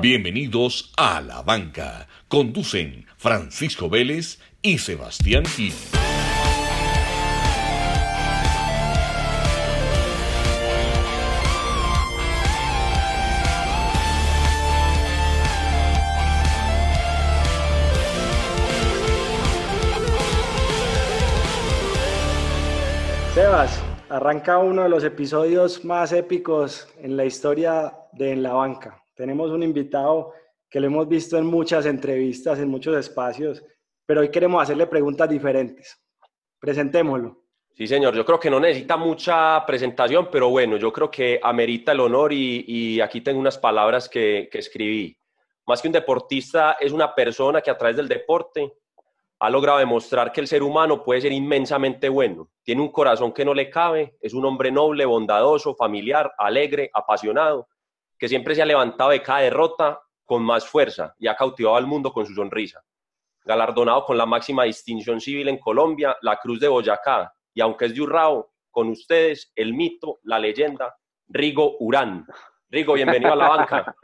Bienvenidos a La Banca. Conducen Francisco Vélez y Sebastián Gil. Sebas, arranca uno de los episodios más épicos en la historia de En la Banca. Tenemos un invitado que lo hemos visto en muchas entrevistas, en muchos espacios, pero hoy queremos hacerle preguntas diferentes. Presentémoslo. Sí, señor, yo creo que no necesita mucha presentación, pero bueno, yo creo que amerita el honor y, aquí tengo unas palabras que, escribí. Más que un deportista, es una persona que a través del deporte ha logrado demostrar que el ser humano puede ser inmensamente bueno. Tiene un corazón que no le cabe, es un hombre noble, bondadoso, familiar, alegre, apasionado, que siempre se ha levantado de cada derrota con más fuerza y ha cautivado al mundo con su sonrisa. Galardonado con la máxima distinción civil en Colombia, la Cruz de Boyacá, y aunque es de Urrao, con ustedes el mito, la leyenda, Rigo Urán. Rigo, bienvenido a la banca.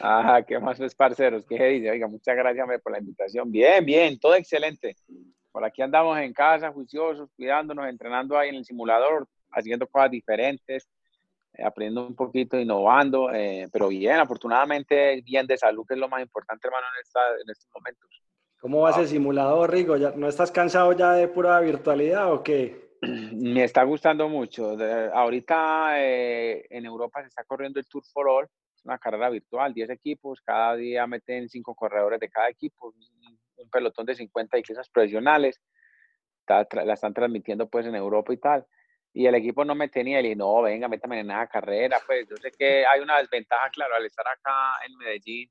Ajá, qué más pues, parceros, qué dice. Muchas gracias por la invitación. Bien, bien, todo excelente. Por aquí andamos en casa, juiciosos, cuidándonos, entrenando ahí en el simulador, haciendo cosas diferentes, aprendiendo un poquito, innovando, eh, pero bien, afortunadamente bien de salud, que es lo más importante, hermano, en, esta, en estos momentos. ¿Cómo va ese ah. simulador, Rigo? ¿Ya, ¿No estás cansado ya de pura virtualidad o qué? Me está gustando mucho. ahorita eh, en Europa se está corriendo el Tour for All, es una carrera virtual, 10 equipos, cada día meten 5 corredores de cada equipo, un pelotón de 50 ciclistas profesionales, la están transmitiendo pues en Europa y tal. Y el equipo no me tenía, y no, venga, métame en esa carrera, pues yo sé que hay una desventaja, claro, al estar acá en Medellín,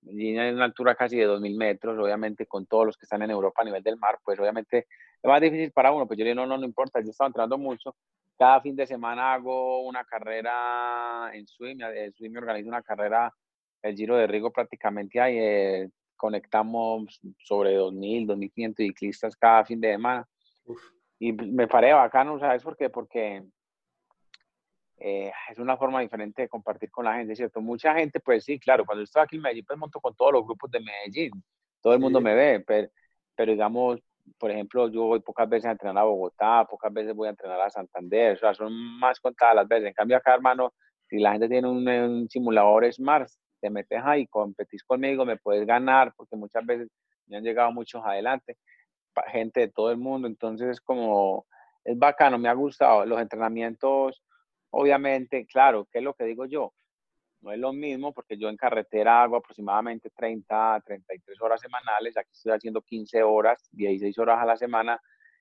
Medellín es una altura casi de 2.000 metros, obviamente con todos los que están en Europa a nivel del mar, pues obviamente es más difícil para uno, pues yo le digo, no, no, no importa, yo estaba entrando mucho, cada fin de semana hago una carrera en swim, el swim me organiza una carrera, el Giro de Rigo prácticamente ahí, eh, conectamos sobre 2.000, 2.500 ciclistas cada fin de semana. Y me paré bacano, ¿sabes por qué? Porque eh, es una forma diferente de compartir con la gente, ¿cierto? Mucha gente, pues sí, claro, cuando estoy aquí en Medellín, pues monto con todos los grupos de Medellín, todo el mundo me ve, pero, pero digamos, por ejemplo, yo voy pocas veces a entrenar a Bogotá, pocas veces voy a entrenar a Santander, o sea, son más contadas las veces. En cambio, acá, hermano, si la gente tiene un, simulador Smart, te metes ahí, competís conmigo, me puedes ganar, porque muchas veces me han llegado muchos adelante, gente de todo el mundo, entonces es como, es bacano, me ha gustado. Los entrenamientos, obviamente, claro, ¿qué es lo que digo yo? no es lo mismo porque yo en carretera hago aproximadamente 30, 33 horas semanales, aquí estoy haciendo 15 horas, 16 horas a la semana,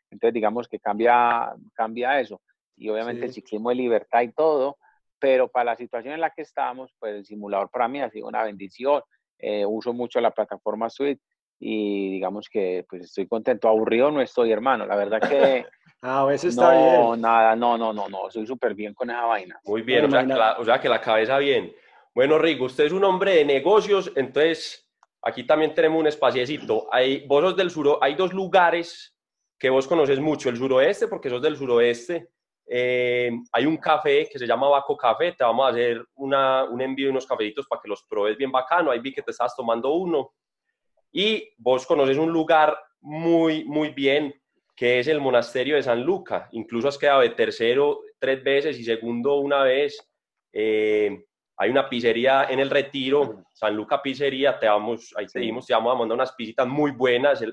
entonces digamos que cambia, cambia eso. Y obviamente el ciclismo de libertad y todo, pero para la situación en la que estamos, pues el simulador para mí ha sido una bendición. Eh, uso mucho la plataforma Suite y digamos que pues estoy contento. Aburrido no estoy, hermano. La verdad que... ah, a veces está no, nada, no, no, no, no, soy súper bien con esa vaina. Muy bien, o sea, que la cabeza bien. Bueno, Rigo, usted es un hombre de negocios, entonces aquí también tenemos un espaciecito. Hay, vos sos del sur, hay dos lugares que vos conoces mucho, el suroeste, porque sos del suroeste. Eh, hay un café que se llama Baco Café, te vamos a hacer una, un envío de unos cafecitos para que los pruebes bien bacano. Ahí vi que te estabas tomando uno. Y vos conoces un lugar muy, muy bien, que es el monasterio de San Luca. Incluso has quedado de tercero tres veces y segundo una vez. Eh, hay una pizzería en el Retiro, San Luca Pizzería, te vamos, ahí te dimos, te vamos a mandar unas pisitas muy buenas.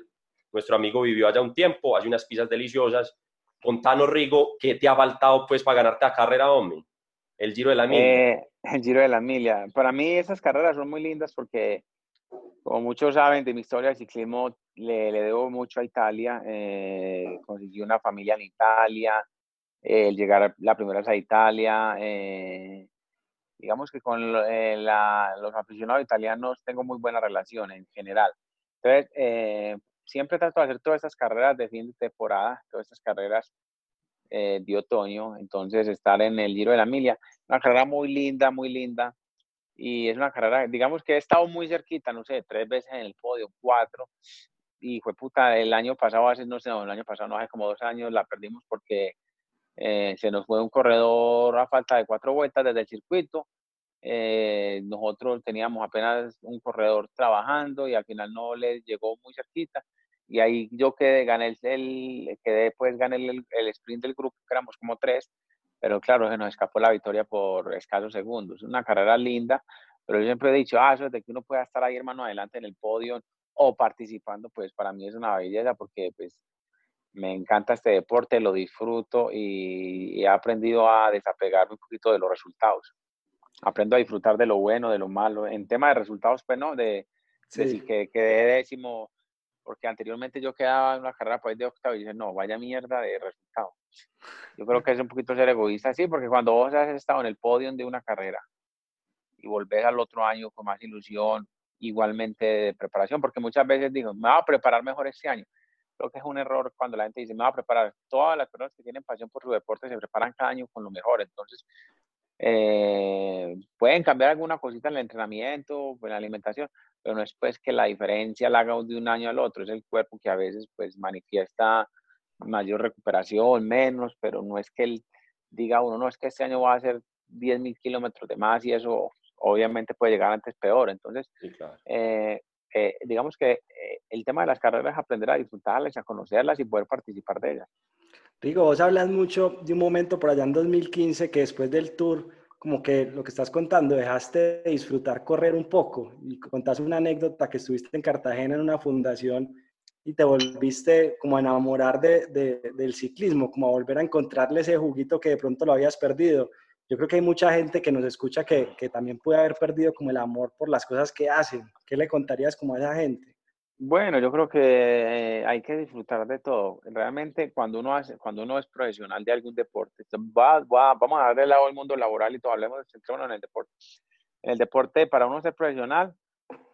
nuestro amigo vivió allá un tiempo, hace unas pizzas deliciosas. Contanos, Rigo, ¿qué te ha faltado pues para ganarte la carrera, hombre? El Giro de la Milla. Eh, el Giro de la Milla. Para mí esas carreras son muy lindas porque, como muchos saben de mi historia de ciclismo, le, debo mucho a Italia. Eh, conseguí una familia en Italia, el llegar la primera vez a Italia, eh, digamos que con eh, los aficionados italianos tengo muy buena relación en general. Entonces, eh, siempre trato de hacer todas estas carreras de fin de temporada, todas estas carreras eh, de otoño, entonces estar en el Giro de la Emilia, una carrera muy linda, muy linda, y es una carrera, digamos que he estado muy cerquita, no sé, tres veces en el podio, cuatro, y fue puta, el año pasado, hace, no sé, el año pasado, no hace como dos años, la perdimos porque eh, se nos fue un corredor a falta de cuatro vueltas desde el circuito. eh, nosotros teníamos apenas un corredor trabajando y al final no le llegó muy cerquita. Y ahí yo quedé, gané el, quedé, pues gané el, el sprint del grupo, que éramos como tres, pero claro, se nos escapó la victoria por escasos segundos. Una carrera linda, pero yo siempre he dicho, ah, eso de que uno pueda estar ahí, hermano, adelante en el podio o participando, pues para mí es una belleza porque pues me encanta este deporte, lo disfruto y, he aprendido a desapegarme un poquito de los resultados. Aprendo a disfrutar de lo bueno, de lo malo. En tema de resultados, pues no, de, decir que quedé décimo, porque anteriormente yo quedaba en una carrera pues de octavo y dije, no, vaya mierda de resultado. Yo creo que es un poquito ser egoísta, sí, porque cuando vos has estado en el podio de una carrera y volvés al otro año con más ilusión, igualmente de preparación, porque muchas veces digo, me voy a preparar mejor este año. Creo que es un error cuando la gente dice, me voy a preparar. Todas las personas que tienen pasión por su deporte se preparan cada año con lo mejor. Entonces, eh, pueden cambiar alguna cosita en el entrenamiento, en la alimentación, pero no es pues que la diferencia la haga de un año al otro, es el cuerpo que a veces pues manifiesta mayor recuperación, menos, pero no es que él diga uno, no es que este año va a hacer 10 mil kilómetros de más y eso obviamente puede llegar antes peor. Entonces, eh, eh, digamos que eh, el tema de las carreras es aprender a disfrutarlas, a conocerlas y poder participar de ellas. Digo, vos hablas mucho de un momento por allá en 2015 que después del tour, como que lo que estás contando, dejaste de disfrutar correr un poco y contaste una anécdota que estuviste en Cartagena en una fundación y te volviste como a enamorar de, del ciclismo, como a volver a encontrarle ese juguito que de pronto lo habías perdido yo creo que hay mucha gente que nos escucha que, que, también puede haber perdido como el amor por las cosas que hacen. ¿Qué le contarías como a esa gente? Bueno, yo creo que hay que disfrutar de todo. Realmente cuando uno, hace, cuando uno es profesional de algún deporte, va, va, vamos a darle lado al mundo laboral y todo, hablemos de en el deporte. En el deporte, para uno ser profesional,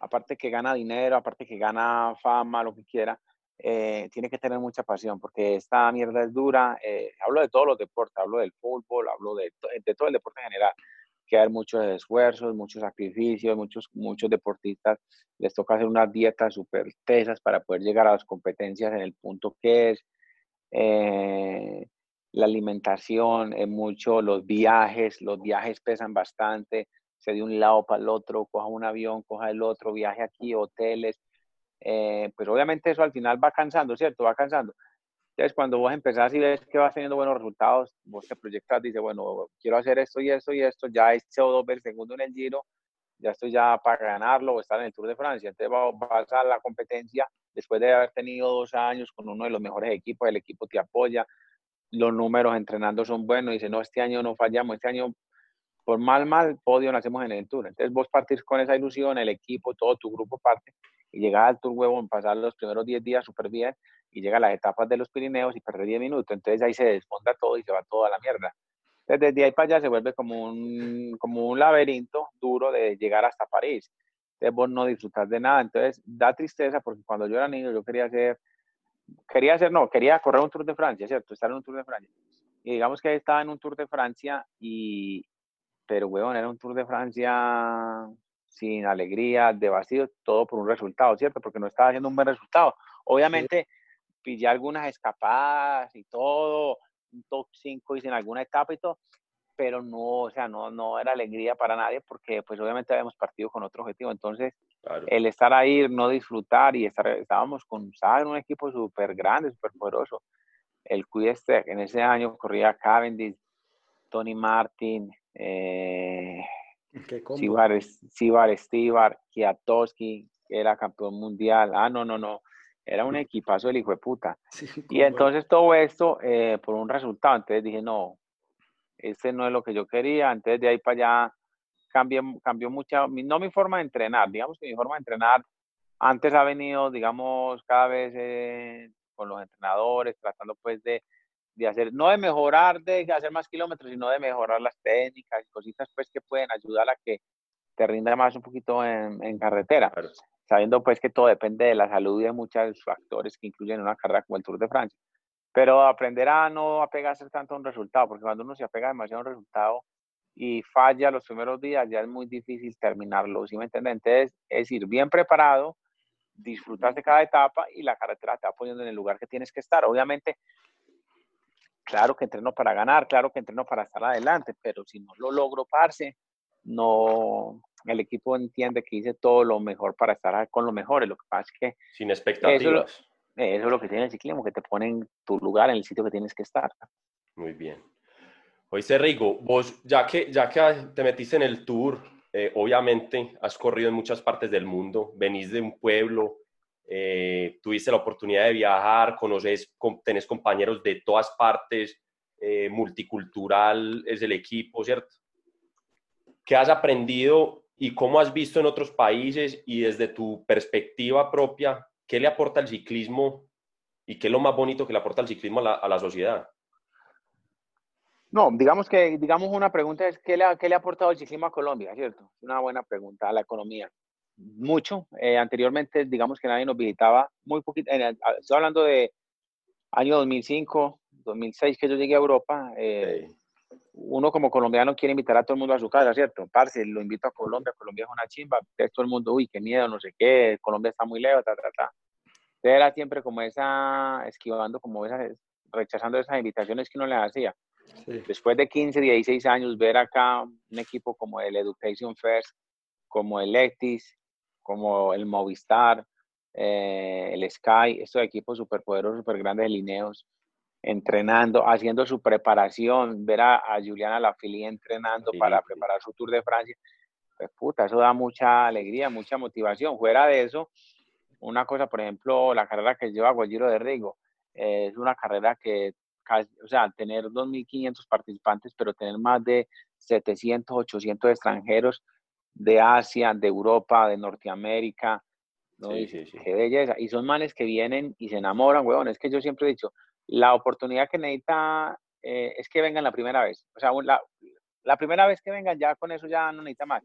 aparte que gana dinero, aparte que gana fama, lo que quiera, eh, tiene que tener mucha pasión porque esta mierda es dura. Eh, hablo de todos los deportes, hablo del fútbol, hablo de, de todo el deporte en general. Que hay muchos esfuerzos, muchos sacrificios, muchos, muchos deportistas les toca hacer unas dietas súper tesas para poder llegar a las competencias en el punto que es. Eh, la alimentación, es mucho los viajes, los viajes pesan bastante, se de un lado para el otro, coja un avión, coja el otro, viaje aquí, hoteles, eh, pues obviamente eso al final va cansando, ¿cierto? Va cansando. Entonces, cuando vos empezás y ves que vas teniendo buenos resultados, vos te proyectas, dices, bueno, quiero hacer esto y esto y esto, ya he hecho dos veces segundo en el Giro, ya estoy ya para ganarlo o estar en el Tour de Francia. Entonces vas a la competencia después de haber tenido dos años con uno de los mejores equipos, el equipo te apoya, los números entrenando son buenos, dice, no, este año no fallamos, este año por mal, mal, podio nacemos en el Tour. Entonces vos partís con esa ilusión, el equipo, todo tu grupo parte, y llega al Tour Huevo, pasar los primeros 10 días súper bien, y llega a las etapas de los Pirineos y pierde 10 minutos. Entonces ahí se desfonda todo y se va todo a la mierda. Entonces desde ahí para allá se vuelve como un, como un laberinto duro de llegar hasta París. Entonces vos no disfrutas de nada. Entonces da tristeza porque cuando yo era niño yo quería hacer, quería hacer, no, quería correr un Tour de Francia, ¿cierto? Estar en un Tour de Francia. Y digamos que estaba en un Tour de Francia y, pero, weón, era un Tour de Francia sin alegría, de vacío, todo por un resultado, ¿cierto? Porque no estaba haciendo un buen resultado. Obviamente, pillé algunas escapadas y todo, un top 5 hice en alguna etapa y todo, pero no, o sea, no, no era alegría para nadie porque pues obviamente habíamos partido con otro objetivo. Entonces, el estar ahí, no disfrutar y estar, estábamos con, ¿sabes? Un equipo súper grande, súper poderoso. El Cuideste en ese año corría Cavendish, Tony Martin, eh, Sibar, Estibar, Kiatowski, que era campeón mundial. Ah, no, no, no. Era un equipazo del hijo de puta. y entonces todo esto eh, por un resultado. Entonces dije, no, este no es lo que yo quería. Entonces de ahí para allá cambió, cambió mucha, no mi forma de entrenar, digamos que mi forma de entrenar antes ha venido, digamos, cada vez eh, con los entrenadores, tratando pues de, de hacer, no de mejorar, de hacer más kilómetros, sino de mejorar las técnicas y cositas pues que pueden ayudar a que te rinda más un poquito en, en carretera, sabiendo pues que todo depende de la salud y de muchos factores que incluyen una carrera como el Tour de Francia. Pero aprender a no apegarse tanto a un resultado, porque cuando uno se apega demasiado a un resultado y falla los primeros días, ya es muy difícil terminarlo, ¿sí me entiendes? Entonces, es ir bien preparado, disfrutar de cada etapa y la carretera te va poniendo en el lugar que tienes que estar. Obviamente, Claro que entreno para ganar, claro que entreno para estar adelante, pero si no lo logro, parce, no, el equipo entiende que hice todo lo mejor para estar con los mejores. Lo que pasa es que... Sin expectativas. Eso, es lo que tiene el ciclismo, que te ponen tu lugar en el sitio que tienes que estar. Muy bien. Oíste, Rigo, vos, ya que, ya que te metiste en el tour, eh, obviamente has corrido en muchas partes del mundo, venís de un pueblo, eh, tuviste la oportunidad de viajar, conoces, tenés compañeros de todas partes, eh, multicultural es el equipo, ¿cierto? ¿Qué has aprendido y cómo has visto en otros países y desde tu perspectiva propia, qué le aporta el ciclismo y qué es lo más bonito que le aporta el ciclismo a la, sociedad? No, digamos que, digamos una pregunta es, ¿qué le, ha, ¿qué le ha aportado el ciclismo a Colombia? ¿Cierto? Una buena pregunta a la economía. Mucho. Eh, anteriormente, digamos que nadie nos visitaba muy poquito. estoy hablando de año 2005, 2006 que yo llegué a Europa. Eh, uno como colombiano quiere invitar a todo el mundo a su casa, ¿cierto? Parce, lo invito a Colombia, Colombia es una chimba, todo el mundo, uy, qué miedo, no sé qué, Colombia está muy lejos, ta, ta, ta. Era siempre como esa, esquivando, como esa, rechazando esas invitaciones que uno le hacía. Después de 15, 16 años, ver acá un equipo como el Education First, como el Etis, como el Movistar, eh, el Sky, estos equipos súper poderosos, súper grandes de lineos, entrenando, haciendo su preparación, ver a, Juliana Lafili entrenando para preparar su Tour de Francia, pues puta, eso da mucha alegría, mucha motivación. Fuera de eso, una cosa, por ejemplo, la carrera que lleva Giro de Rigo, eh, es una carrera que, o sea, tener 2.500 participantes, pero tener más de 700, 800 extranjeros de Asia, de Europa, de Norteamérica, ¿no? Qué belleza. Y son manes que vienen y se enamoran, weón. Es que yo siempre he dicho, la oportunidad que necesita eh, es que vengan la primera vez. O sea, la, la, primera vez que vengan, ya con eso ya no necesita más.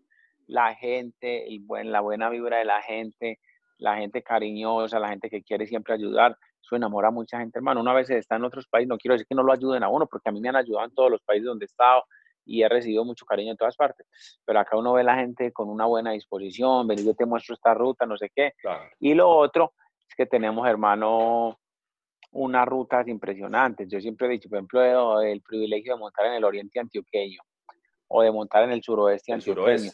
La gente, el buen, la buena vibra de la gente, la gente cariñosa, la gente que quiere siempre ayudar, eso enamora a mucha gente, hermano. Una vez está en otros países, no quiero decir que no lo ayuden a uno, porque a mí me han ayudado en todos los países donde he estado y he recibido mucho cariño en todas partes. Pero acá uno ve a la gente con una buena disposición, ven, yo te muestro esta ruta, no sé qué. Y lo otro es que tenemos, hermano, unas rutas impresionantes. Yo siempre he dicho, por ejemplo, el privilegio de montar en el oriente antioqueño o de montar en el suroeste antioqueño.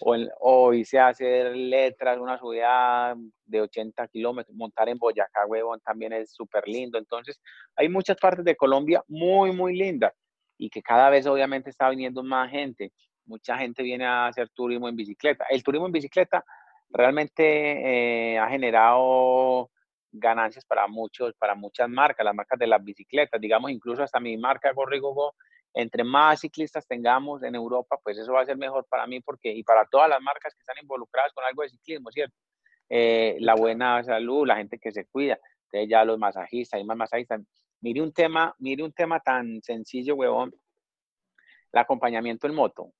o, el, o irse a hacer letras, una subida de 80 kilómetros, montar en Boyacá, huevón, también es súper lindo. Entonces, hay muchas partes de Colombia muy, muy lindas y que cada vez obviamente está viniendo más gente. Mucha gente viene a hacer turismo en bicicleta. El turismo en bicicleta realmente eh, ha generado ganancias para muchos, para muchas marcas, las marcas de las bicicletas, digamos, incluso hasta mi marca Gorrigogo, entre más ciclistas tengamos en Europa, pues eso va a ser mejor para mí porque, y para todas las marcas que están involucradas con algo de ciclismo, ¿cierto? Eh, la buena salud, la gente que se cuida, entonces ya los masajistas, y más masajistas. Mire un tema, mire un tema tan sencillo, huevón, el acompañamiento en moto.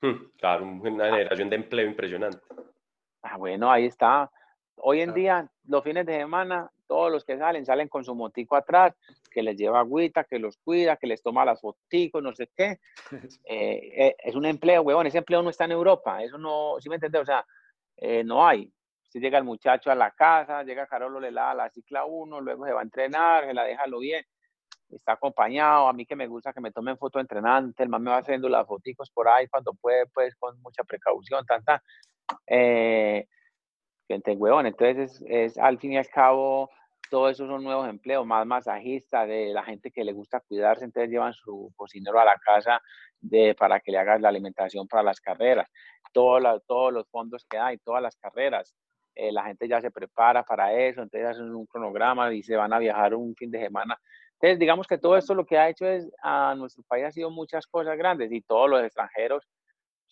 Hmm, claro, una generación de empleo impresionante. Ah, bueno, ahí está. Hoy en día, los fines de semana, todos los que salen, salen con su motico atrás, que les lleva agüita, que los cuida, que les toma las foticos, no sé qué. Eh, eh, es un empleo, huevón, ese empleo no está en Europa, eso no, ¿sí me entiendes? O sea, eh, no hay. Si llega el muchacho a la casa, llega Carolo, le da la cicla uno, luego se va a entrenar, se la deja lo bien, está acompañado, a mí que me gusta que me tomen foto entrenante, el man me va haciendo las foticos por ahí cuando puede, pues con mucha precaución, tanta. Eh, gente huevón. Entonces, es, al fin y al cabo, todo eso son nuevos empleos, más masajistas, de la gente que le gusta cuidarse, entonces llevan su cocinero a la casa de, para que le hagas la alimentación para las carreras. Todo todos los fondos que hay, todas las carreras, eh, la gente ya se prepara para eso, entonces hacen un cronograma y se van a viajar un fin de semana. Entonces, digamos que todo esto lo que ha hecho es, a nuestro país ha sido muchas cosas grandes y todos los extranjeros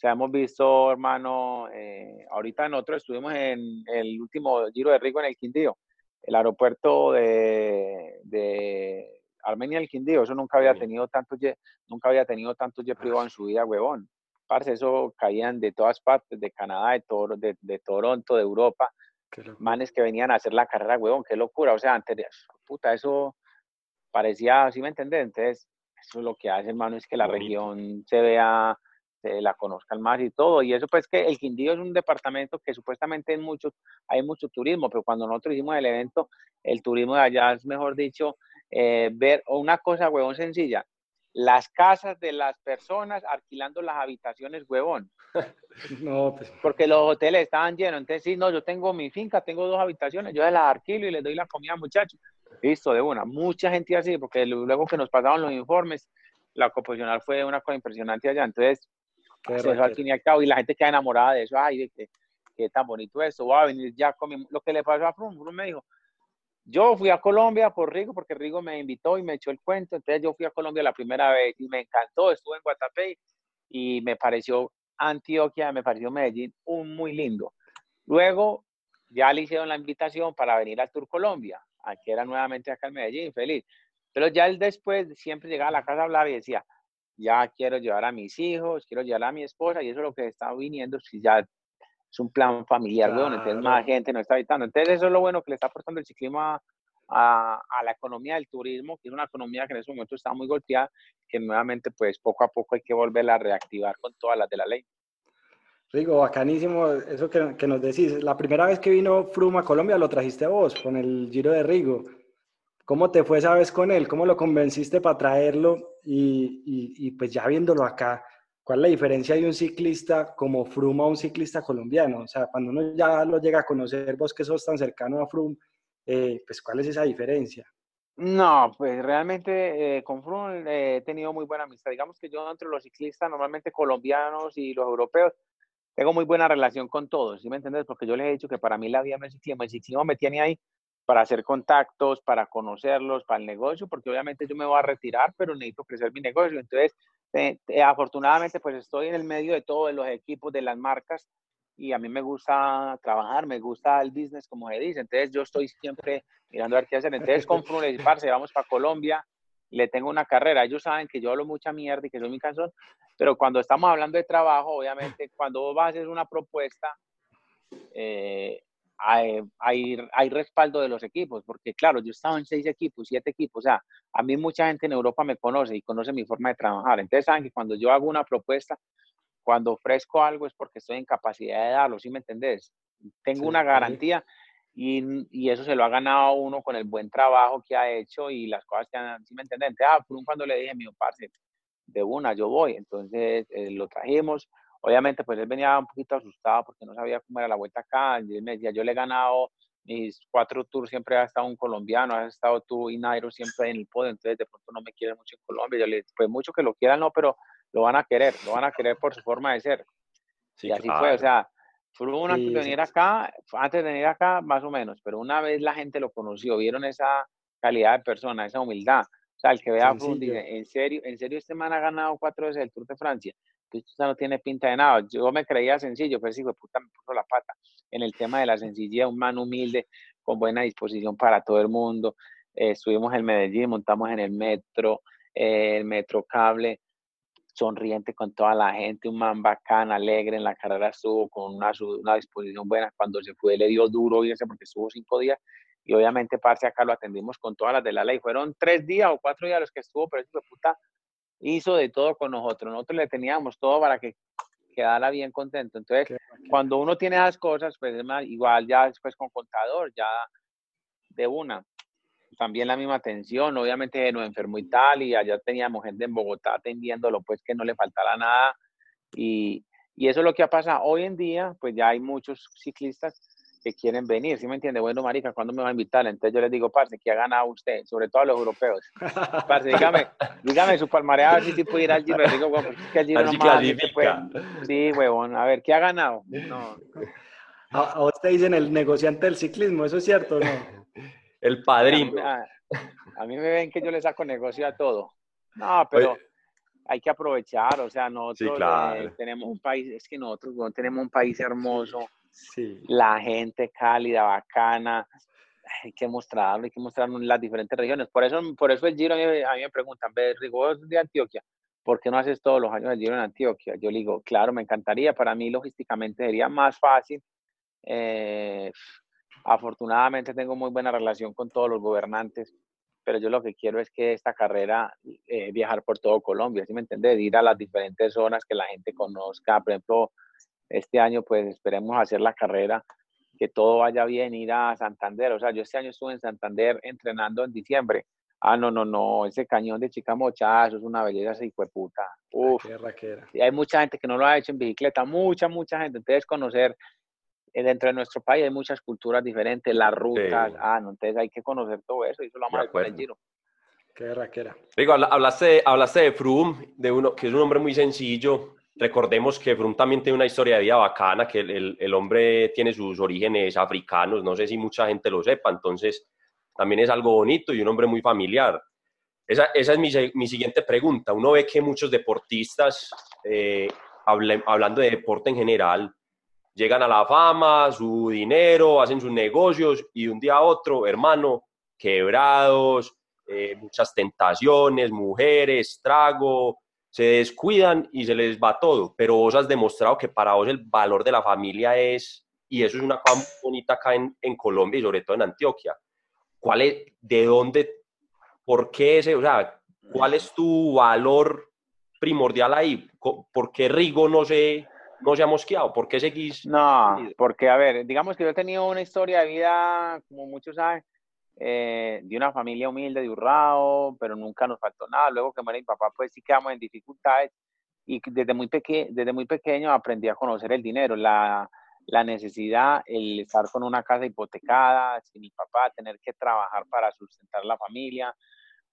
sea, hemos visto, hermano, eh, ahorita nosotros estuvimos en el último Giro de Rigo en el Quindío, el aeropuerto de, de Armenia el Quindío, eso nunca había tenido tanto nunca había tenido tanto jet privado en su vida, huevón. Parce, eso caían de todas partes, de Canadá, de, de, Toronto, de Europa, manes que venían a hacer la carrera, huevón, qué locura. O sea, antes de, puta, eso parecía, ¿sí me entendés? Entonces, eso es lo que hace, hermano, es que la región se vea se la conozcan más y todo. Y eso pues que el Quindío es un departamento que supuestamente hay mucho turismo, pero cuando nosotros hicimos el evento, el turismo de allá es, mejor dicho, eh, ver una cosa, huevón, sencilla. las casas de las personas alquilando las habitaciones, huevón. No, pues. Porque los hoteles estaban llenos. Entonces, sí, no, yo tengo mi finca, tengo dos habitaciones, yo las alquilo y les doy la comida, muchachos. Listo, de una. Mucha gente así, porque luego que nos pasaban los informes, la ocupacional fue una cosa impresionante allá. Entonces, eso al fin y al cabo, y la gente queda enamorada de eso. Ay, que, qué tan bonito esto, va a venir ya con Lo que le pasó a Frum, Frum me dijo, yo fui a Colombia por Rigo, porque Rigo me invitó y me echó el cuento. Entonces yo fui a Colombia la primera vez y me encantó. Estuve en Guatapé y me pareció Antioquia, me pareció Medellín un muy lindo. Luego ya le hicieron la invitación para venir al Tour Colombia, que era nuevamente acá en Medellín, feliz. Pero ya él después siempre llegaba a la casa a hablar y decía, ya quiero llevar a mis hijos, quiero llevar a mi esposa y eso es lo que está viniendo, si ya es un plan familiar, entonces más gente no está habitando. Entonces eso es lo bueno que le está aportando el ciclismo a, a, la economía del turismo, que es una economía que en ese momento está muy golpeada, que nuevamente pues poco a poco hay que volverla a reactivar con todas las de la ley. Rigo, bacanísimo eso que, que nos decís. La primera vez que vino Fruma a Colombia lo trajiste vos con el Giro de Rigo. ¿Cómo te fue esa vez con él? ¿Cómo lo convenciste para traerlo? Y, y, y pues ya viéndolo acá, ¿Cuál es la diferencia de un ciclista como Froome a un ciclista colombiano? O sea, cuando uno ya lo llega a conocer, vos que sos tan cercano a Froome, eh, pues ¿cuál es esa diferencia? No, pues realmente eh, con Froome eh, he tenido muy buena amistad. Digamos que yo entre los ciclistas, normalmente colombianos y los europeos, tengo muy buena relación con todos, ¿sí me entiendes? Porque yo les he dicho que para mí la vida no es ciclismo, el ciclismo me tiene ahí para hacer contactos, para conocerlos, para el negocio, porque obviamente yo me voy a retirar, pero necesito crecer mi negocio. Entonces, eh, eh, afortunadamente, pues estoy en el medio de todos los equipos, de las marcas, y a mí me gusta trabajar, me gusta el business, como se dice. Entonces, yo estoy siempre mirando a ver qué hacer. Entonces, con Frune, parce, vamos para Colombia, le tengo una carrera. Ellos saben que yo hablo mucha mierda y que soy muy cansón, pero cuando estamos hablando de trabajo, obviamente, cuando vos vas a hacer una propuesta, eh, hay, hay, respaldo de los equipos, porque claro, yo he estado en seis equipos, siete equipos, o sea, a mí mucha gente en Europa me conoce y conoce mi forma de trabajar. Entonces saben que cuando yo hago una propuesta, cuando ofrezco algo es porque estoy en capacidad de darlo, ¿sí me entendés? Tengo una garantía y, y, eso se lo ha ganado uno con el buen trabajo que ha hecho y las cosas que han, ¿sí me entendés? Entonces, ah, cuando le dije, mi parce, de una, yo voy. Entonces eh, lo trajimos, Obviamente, pues él venía un poquito asustado porque no sabía cómo era la vuelta acá. Y él me decía, yo le he ganado mis cuatro tours, siempre ha estado un colombiano, has estado tú y Nairo siempre en el podio, entonces de pronto no me quiere mucho en Colombia. Yo le dije, pues mucho que lo quieran, no, pero lo van a querer, lo van a querer por su forma de ser. y así fue, o sea, fue una antes de venir acá, antes de venir acá, más o menos, pero una vez la gente lo conoció, vieron esa calidad de persona, esa humildad. O sea, el que vea a dice, en serio, en serio, este man ha ganado cuatro veces el Tour de Francia esto no tiene pinta de nada. Yo me creía sencillo, pero sí, puta, me puso la pata en el tema de la sencillez, un man humilde, con buena disposición para todo el mundo. Eh, estuvimos en Medellín, montamos en el metro, eh, el metro cable, sonriente con toda la gente, un man bacán, alegre, en la carrera estuvo con una, una disposición buena. Cuando se fue, le dio duro irse porque estuvo cinco días. Y obviamente, parce, acá lo atendimos con todas las de la ley. Fueron tres días o cuatro días los que estuvo, pero eso puta hizo de todo con nosotros. Nosotros le teníamos todo para que quedara bien contento. Entonces, cuando uno tiene esas cosas, pues igual ya después con contador, ya de una. También la misma atención, obviamente nos enfermó y tal, y allá teníamos gente en Bogotá atendiéndolo, pues que no le faltara nada. Y, y eso es lo que ha pasado. Hoy en día, pues ya hay muchos ciclistas que quieren venir, ¿sí me entiende? Bueno, marica, ¿cuándo me va a invitar? Entonces yo les digo, parce, ¿qué ha ganado usted? Sobre todo a los europeos. Parce, dígame, dígame su palmarés, a ver si puede ir al Giro. digo, bueno, pues, que el Giro no más, puede... Sí, huevón, a ver, ¿qué ha ganado? No. A, vos te dicen el negociante del ciclismo, ¿eso es cierto o no? el padrino. A, mí me ven que yo le saco negocio a todo. No, pero... hay que aprovechar, o sea, nosotros eh, tenemos un país, es que nosotros tenemos un país hermoso, la gente cálida, bacana, hay que mostrarlo, hay que mostrarlo en las diferentes regiones. Por eso, por eso el Giro, a mí, me preguntan, ¿ves Rigor de Antioquia? ¿Por qué no haces todos los años el Giro en Antioquia? Yo le digo, claro, me encantaría, para mí logísticamente sería más fácil. Eh, afortunadamente tengo muy buena relación con todos los gobernantes, pero yo lo que quiero es que esta carrera, eh, viajar por todo Colombia, ¿sí me entiendes? Ir a las diferentes zonas que la gente conozca, por ejemplo, este año pues esperemos hacer la carrera, que todo vaya bien, ir a Santander. O sea, yo este año estuve en Santander entrenando en diciembre, Ah, no, no, no, ese cañón de Chicamocha, eso es una belleza esa hijo de puta. Uf. Y hay mucha gente que no lo ha hecho en bicicleta, mucha, mucha gente. Entonces, conocer eh, dentro de nuestro país hay muchas culturas diferentes, las rutas, ah, no, entonces hay que conocer todo eso y eso lo vamos a el giro. Qué raquera. Digo, hablaste, hablaste de Froome, de uno que es un hombre muy sencillo. Recordemos que Froome también tiene una historia de vida bacana, que el, el, hombre tiene sus orígenes africanos, no sé si mucha gente lo sepa, entonces también es algo bonito y un hombre muy familiar. Esa, esa es mi, mi, siguiente pregunta. Uno ve que muchos deportistas, eh, hablando de deporte en general, llegan a la fama, su dinero, hacen sus negocios y un día a otro, hermano, quebrados, eh, muchas tentaciones, mujeres, trago, se descuidan y se les va todo. Pero vos has demostrado que para vos el valor de la familia es, y eso es una cosa muy bonita acá en, en Colombia y sobre todo en Antioquia. ¿Cuál es, de dónde, por qué ese, o sea, cuál es tu valor primordial ahí? ¿Por qué Rigo no se, no se ha mosqueado? ¿Por qué seguís? No, porque, a ver, digamos que yo he tenido una historia de vida, como muchos saben, eh, de una familia humilde de Urrao, pero nunca nos faltó nada. Luego que muere mi papá, pues sí quedamos en dificultades y desde muy, peque desde muy pequeño aprendí a conocer el dinero, la, necesidad, el estar con una casa hipotecada, sin mi papá, tener que trabajar para sustentar la familia,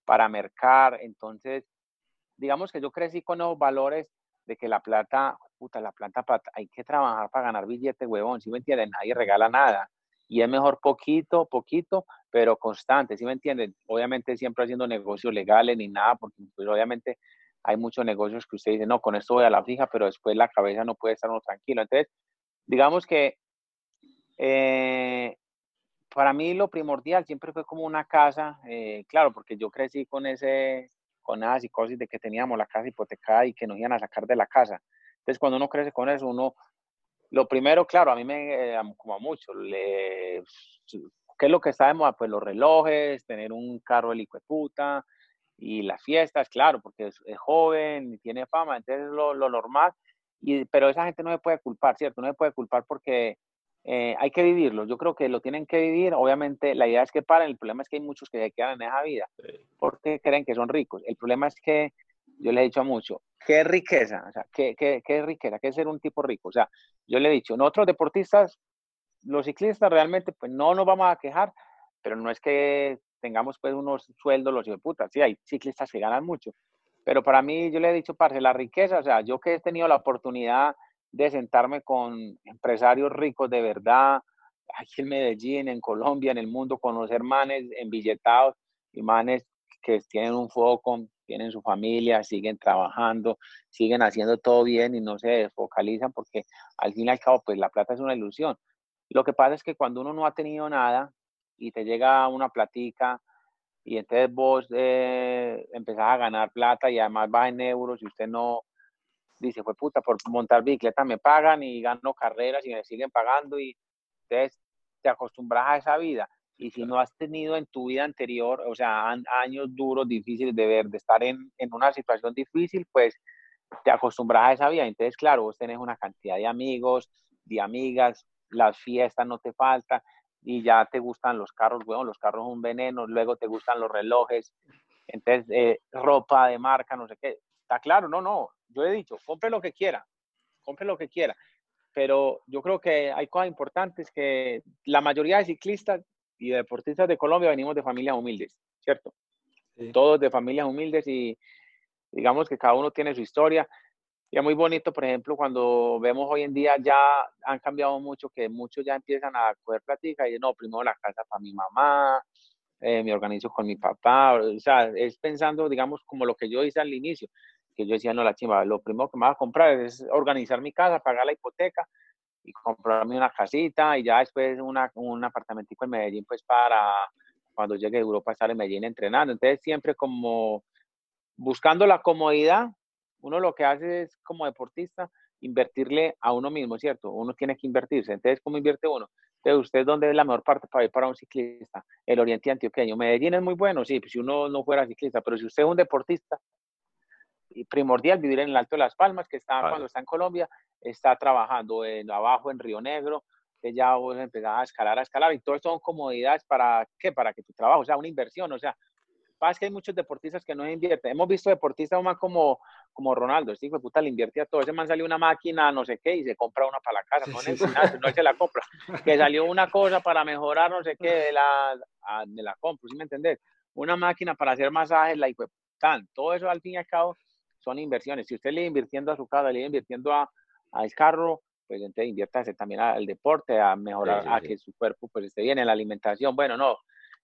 para mercar. Entonces, digamos que yo crecí con los valores de que la plata, puta, la plata, hay que trabajar para ganar billete, huevón, ¿sí me entienden? Nadie regala nada. Y es mejor poquito, poquito, pero constante, ¿sí me entienden? Obviamente siempre haciendo negocios legales ni nada, porque pues obviamente hay muchos negocios que usted dice, no, con esto voy a la fija, pero después la cabeza no puede estar uno tranquilo. Entonces, digamos que eh, para mí lo primordial siempre fue como una casa, eh, claro, porque yo crecí con ese, con esa psicosis de que teníamos la casa hipotecada y que nos iban a sacar de la casa. Entonces, cuando uno crece con eso, uno, lo primero, claro, a mí me, eh, como mucho, le, ¿qué es lo que sabemos? Pues los relojes, tener un carro de puta y las fiestas, claro, porque es, joven y tiene fama, entonces es lo, lo normal. Y, pero esa gente no me puede culpar, ¿cierto? No me puede culpar porque eh, hay que vivirlo. Yo creo que lo tienen que vivir. Obviamente, la idea es que paren. El problema es que hay muchos que se quedan en esa vida porque creen que son ricos. El problema es que yo le he dicho a mucho, ¿qué riqueza? O sea, ¿qué, qué, qué riqueza? ¿Qué ser un tipo rico? O sea, yo le he dicho, nosotros deportistas, los ciclistas realmente, pues no nos vamos a quejar, pero no es que tengamos pues unos sueldos los de puta. Sí, hay ciclistas que ganan mucho. Pero para mí, yo le he dicho, parce, la riqueza, o sea, yo que he tenido la oportunidad de sentarme con empresarios ricos de verdad, aquí en Medellín, en Colombia, en el mundo, conocer manes embilletados y manes que tienen un foco, tienen su familia, siguen trabajando, siguen haciendo todo bien y no se desfocalizan porque al fin y al cabo, pues la plata es una ilusión. Lo que pasa es que cuando uno no ha tenido nada y te llega una platica y entonces vos eh, empezás a ganar plata y además va en euros y usted no, dice, fue puta, por montar bicicleta me pagan y gano carreras y me siguen pagando y entonces te acostumbras a esa vida. Y si no has tenido en tu vida anterior, o sea, años duros, difíciles de ver, de estar en, en una situación difícil, pues te acostumbras a esa vida. Entonces, claro, vos tenés una cantidad de amigos, de amigas, las fiestas no te faltan y ya te gustan los carros, bueno, los carros son un veneno, luego te gustan los relojes, entonces eh, ropa de marca, no sé qué. Está claro, no, no, yo he dicho, compre lo que quiera, compre lo que quiera, pero yo creo que hay cosas importantes que la mayoría de ciclistas y deportistas de Colombia venimos de familias humildes, ¿cierto? Todos de familias humildes y digamos que cada uno tiene su historia. Y es muy bonito, por ejemplo, cuando vemos hoy en día ya han cambiado mucho, que muchos ya empiezan a coger plática y no, primero la casa para mi mamá, eh, me organizo con mi papá, o sea, es pensando, digamos, como lo que yo hice al inicio que yo decía, no, la chimba, lo primero que me va a comprar es organizar mi casa, pagar la hipoteca y comprarme una casita y ya después una, un apartamentico en Medellín, pues para cuando llegue a Europa estar en Medellín entrenando. Entonces siempre como buscando la comodidad, uno lo que hace es como deportista invertirle a uno mismo, ¿cierto? Uno tiene que invertirse. Entonces, ¿cómo invierte uno? Entonces, ¿usted dónde es la mejor parte para ir para un ciclista? El Oriente Antioqueño. Medellín es muy bueno, sí, pues si uno no fuera ciclista, pero si usted es un deportista, primordial vivir en el Alto de las Palmas, que está cuando está en Colombia, está trabajando en, abajo en Río Negro, que ya vos empezás a escalar, a escalar, y todo esto son comodidades para, ¿qué? Para que tu trabajo sea una inversión, o sea, pasa que hay muchos deportistas que no invierten. Hemos visto deportistas más como, como Ronaldo, este hijo de puta le invierte a todo. Ese man salió una máquina, no sé qué, y se compra una para la casa, no, no se la compra. Que salió una cosa para mejorar, no sé qué, de la, de la compra, ¿sí me entendés? Una máquina para hacer masajes, la hijo tan. Todo eso al fin y al cabo son inversiones. Si usted le invirtiendo a su casa, le invirtiendo a, al carro, pues entonces inviértase también al deporte, a mejorar, a que su cuerpo pues esté bien en la alimentación. Bueno, no,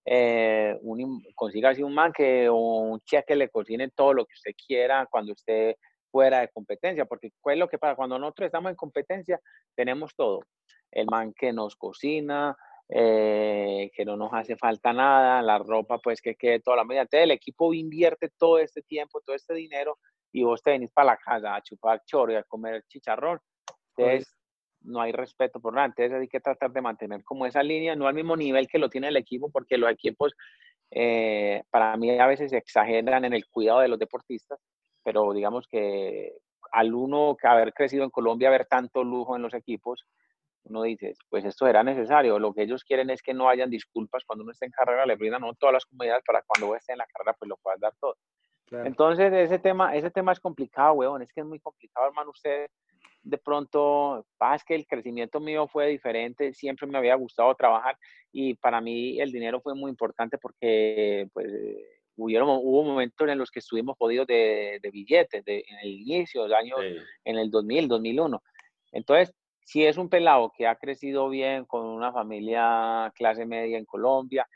eh, un, consiga así un man que un cheque le cocine todo lo que usted quiera cuando esté fuera de competencia, porque es lo que pasa? Cuando nosotros estamos en competencia, tenemos todo. El man que nos cocina, eh, que no nos hace falta nada, la ropa pues que quede toda la media. Entonces el equipo invierte todo este tiempo, todo este dinero y vos te venís para la casa a chupar chorro y a comer chicharrón. Entonces no hay respeto por nada. Entonces hay que tratar de mantener como esa línea, no al mismo nivel que lo tiene el equipo, porque los equipos eh, para mí a veces exageran en el cuidado de los deportistas, pero digamos que al uno que haber crecido en Colombia, ver tanto lujo en los equipos, uno dice, pues esto era necesario. Lo que ellos quieren es que no hayan disculpas cuando uno esté en carrera, le brindan todas las comodidades para cuando uno esté en la carrera, pues lo puedas dar todo. Entonces, ese tema, ese tema es complicado, weón, es que es muy complicado, hermano, usted de pronto, pasa que el crecimiento mío fue diferente, siempre me había gustado trabajar y para mí el dinero fue muy importante porque pues hubieron, hubo momentos en los que estuvimos jodidos de, de billetes de, en el inicio del año, en el 2000, 2001. Entonces, si es un pelado que ha crecido bien con una familia clase media en Colombia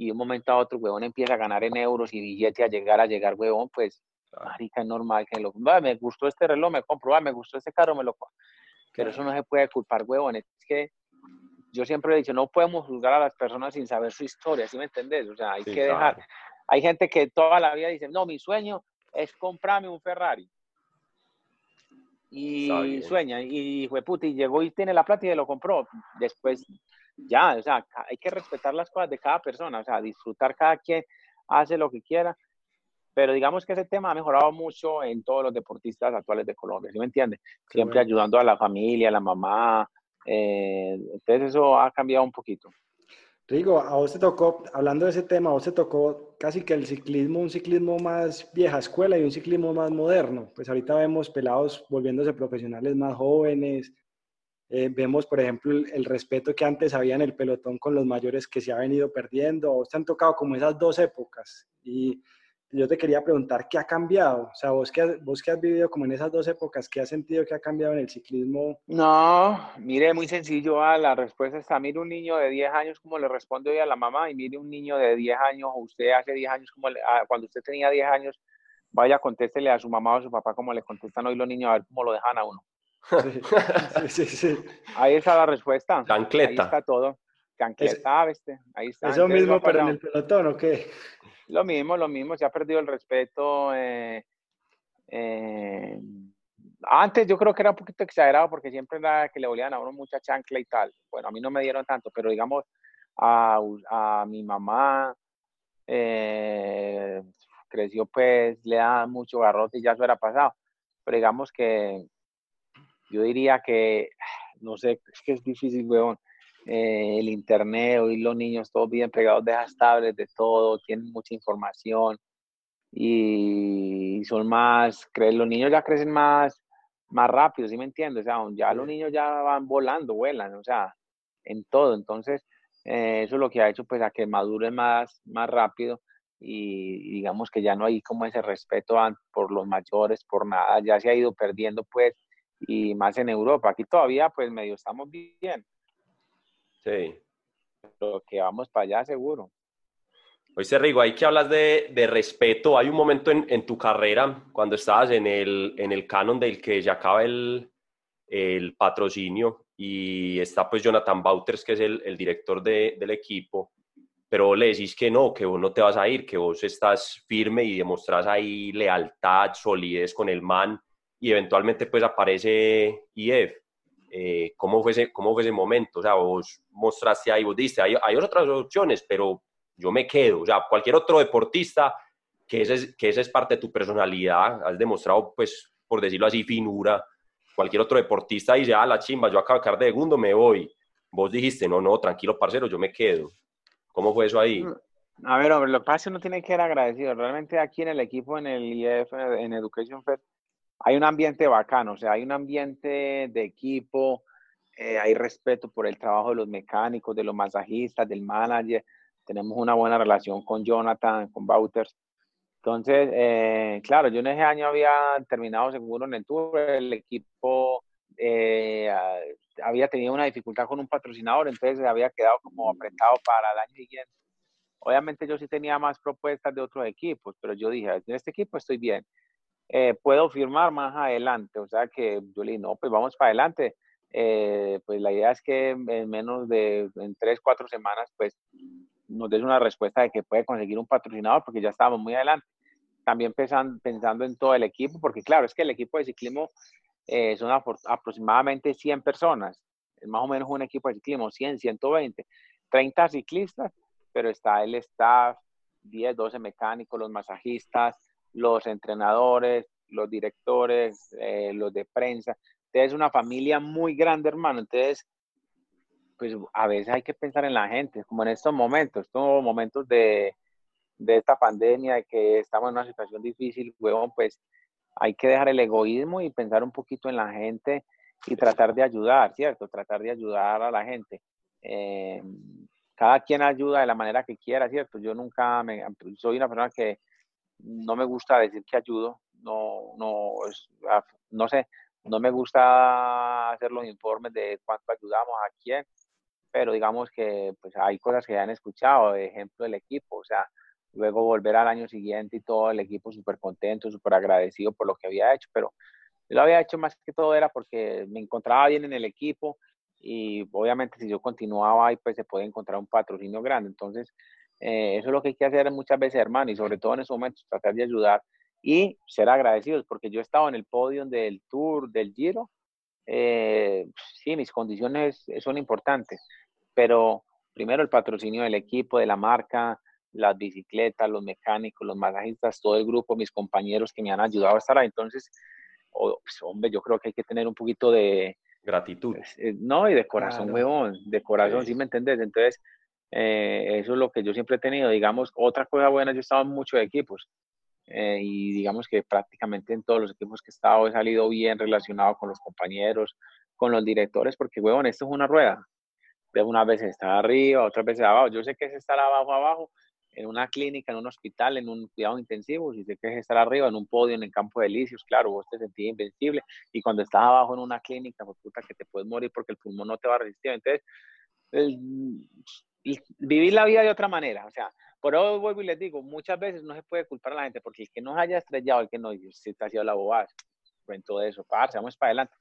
y de un momento a otro, huevón, empieza a ganar en euros y billete a llegar, a llegar, huevón, pues Marica, es normal que lo. me gustó este reloj, me compro. me gustó este carro, me lo compro. Pero eso no se puede culpar, huevones. Es que yo siempre he dicho, no podemos juzgar a las personas sin saber su historia, ¿sí me entendés? O sea, hay que dejar. Hay gente que toda la vida dice, no, mi sueño es comprarme un Ferrari. Y sueña, y fue puta, y llegó y tiene la plata y lo compró. Después, ya, o sea, hay que respetar las cosas de cada persona, o sea, disfrutar cada quien hace lo que quiera pero digamos que ese tema ha mejorado mucho en todos los deportistas actuales de Colombia, ¿sí me entiende? Siempre ayudando a la familia, a la mamá. Eh, entonces eso ha cambiado un poquito. Rigo, a vos te tocó, hablando de ese tema, a vos te tocó casi que el ciclismo, un ciclismo más vieja escuela y un ciclismo más moderno. Pues ahorita vemos pelados volviéndose profesionales más jóvenes. Eh, vemos, por ejemplo, el, el, respeto que antes había en el pelotón con los mayores que se ha venido perdiendo. Vos te han tocado como esas dos épocas. Y yo te quería preguntar, ¿qué ha cambiado? O sea, vos que, has, vos que has vivido como en esas dos épocas, ¿qué has sentido que ha cambiado en el ciclismo? No, mire, muy sencillo, ah, la respuesta está, mire un niño de 10 años como le responde hoy a la mamá y mire un niño de 10 años, usted hace 10 años, como ah, cuando usted tenía 10 años, vaya, contéstele a su mamá o a su papá como le contestan hoy los niños, a ver cómo lo dejan a uno. Sí, sí, sí. Ahí está la respuesta. Cancleta. Ahí está todo. Cancleta, ¿viste? Ahí está. Eso mismo, pero en el pelotón, ¿o qué? Lo mismo, lo mismo, se ha perdido el respeto. Eh, eh, antes yo creo que era un poquito exagerado porque siempre era que le volvían a uno mucha chancla y tal. Bueno, a mí no me dieron tanto, pero digamos a, a mi mamá eh, creció pues, le da mucho garrote y ya eso era pasado. Pero digamos que yo diría que, no sé, es que es difícil, weón. Eh, el internet, hoy los niños todos bien pegados de las tablets, de todo, tienen mucha información y son más, los niños ya crecen más, más rápido, ¿sí me entiendes? O sea, ya los niños ya van volando, vuelan, o sea, en todo. Entonces, eh, eso es lo que ha hecho pues a que maduren más, más rápido y, digamos que ya no hay como ese respeto por los mayores, por nada, ya se ha ido perdiendo pues y más en Europa. Aquí todavía pues medio estamos bien, Sí. Pero que vamos para allá seguro. Oye, Rigo, hay que hablas de, de, respeto. Hay un momento en, en, tu carrera, cuando estabas en el, en el canon del que ya acaba el, el patrocinio y está pues Jonathan Bauters, que es el, el director de, del equipo, pero le decís que no, que vos no te vas a ir, que vos estás firme y demostrás ahí lealtad, solidez con el man y eventualmente pues aparece IF. Eh, ¿cómo, fue ese, ¿cómo fue ese momento? O sea, vos mostraste ahí, vos diste, hay, hay otras opciones, pero yo me quedo. O sea, cualquier otro deportista, que ese, que esa es parte de tu personalidad, has demostrado, pues, por decirlo así, finura. Cualquier otro deportista dice, ah, la chimba, yo acabo de caer de segundo, me voy. Vos dijiste, no, no, tranquilo, parcero, yo me quedo. ¿Cómo fue eso ahí? A ver, hombre, lo que pasa es que uno tiene que ser agradecido. Realmente aquí en el equipo, en el IEF, en Education Fair, hay un ambiente bacano, o sea, hay un ambiente de equipo, eh, hay respeto por el trabajo de los mecánicos, de los masajistas, del manager. Tenemos una buena relación con Jonathan, con Bauters. Entonces, eh, claro, yo en ese año había terminado seguro en el tour, el equipo eh, había tenido una dificultad con un patrocinador, entonces había quedado como apretado para el año siguiente. Obviamente yo sí tenía más propuestas de otros equipos, pero yo dije, en este equipo estoy bien. Eh, puedo firmar más adelante, o sea que yo le dije, no, pues vamos para adelante. Eh, pues la idea es que en menos de en tres, cuatro semanas, pues nos des una respuesta de que puede conseguir un patrocinador, porque ya estábamos muy adelante. También pensando, pensando en todo el equipo, porque claro, es que el equipo de ciclismo eh, son aproximadamente 100 personas, es más o menos un equipo de ciclismo, 100, 120, 30 ciclistas, pero está el staff, 10, 12 mecánicos, los masajistas, los entrenadores, los directores, eh, los de prensa. Entonces es una familia muy grande, hermano. Entonces, pues a veces hay que pensar en la gente, como en estos momentos, estos momentos de, de esta pandemia, de que estamos en una situación difícil, huevón, pues hay que dejar el egoísmo y pensar un poquito en la gente y tratar de ayudar, ¿cierto? Tratar de ayudar a la gente. Eh, cada quien ayuda de la manera que quiera, ¿cierto? Yo nunca me, soy una persona que no me gusta decir que ayudo, no, no, ah, no sé, no me gusta hacer los informes de cuánto ayudamos a quién, pero digamos que pues hay cosas que ya han escuchado, ejemplo el equipo, o sea, luego volver al año siguiente y todo el equipo súper contento, súper agradecido por lo que había hecho, pero lo había hecho más que todo era porque me encontraba bien en el equipo y obviamente si yo continuaba ahí pues se puede encontrar un patrocinio grande, entonces eh, eso es lo que hay que hacer muchas veces hermano y sobre todo en esos momentos tratar de ayudar y ser agradecidos porque yo he estado en el podio del Tour, del Giro, eh, sí, mis condiciones son importantes, pero primero el patrocinio del equipo, de la marca, las bicicletas, los mecánicos, los masajistas, todo el grupo, mis compañeros que me han ayudado a estar ahí. Entonces, pues, hombre, yo creo que hay que tener un poquito de... Gratitud. Eh, no, y de corazón, huevón, de corazón, ¿sí me entendés? Entonces, eh, eso es lo que yo siempre he tenido. Digamos, otra cosa buena, yo he estado en muchos equipos. Eh, y digamos que prácticamente en todos los equipos que he estado he salido bien relacionado con los compañeros, con los directores, porque, huevón, esto es una rueda. De una vez está arriba, otras veces abajo. Yo sé que es estar abajo, abajo, en una clínica, en un hospital, en un cuidado intensivo, si te quieres estar arriba, en un podio, en el campo de delicios, claro, vos te sentís invencible, y cuando estás abajo en una clínica, pues puta que te puedes morir porque el pulmón no te va a resistir. Entonces, vivir la vida de otra manera, o sea, por eso vuelvo y les digo, muchas veces no se puede culpar a la gente, porque el que no haya estrellado, el que no, si te ha sido la bobada, en todo eso, parce, vamos para adelante.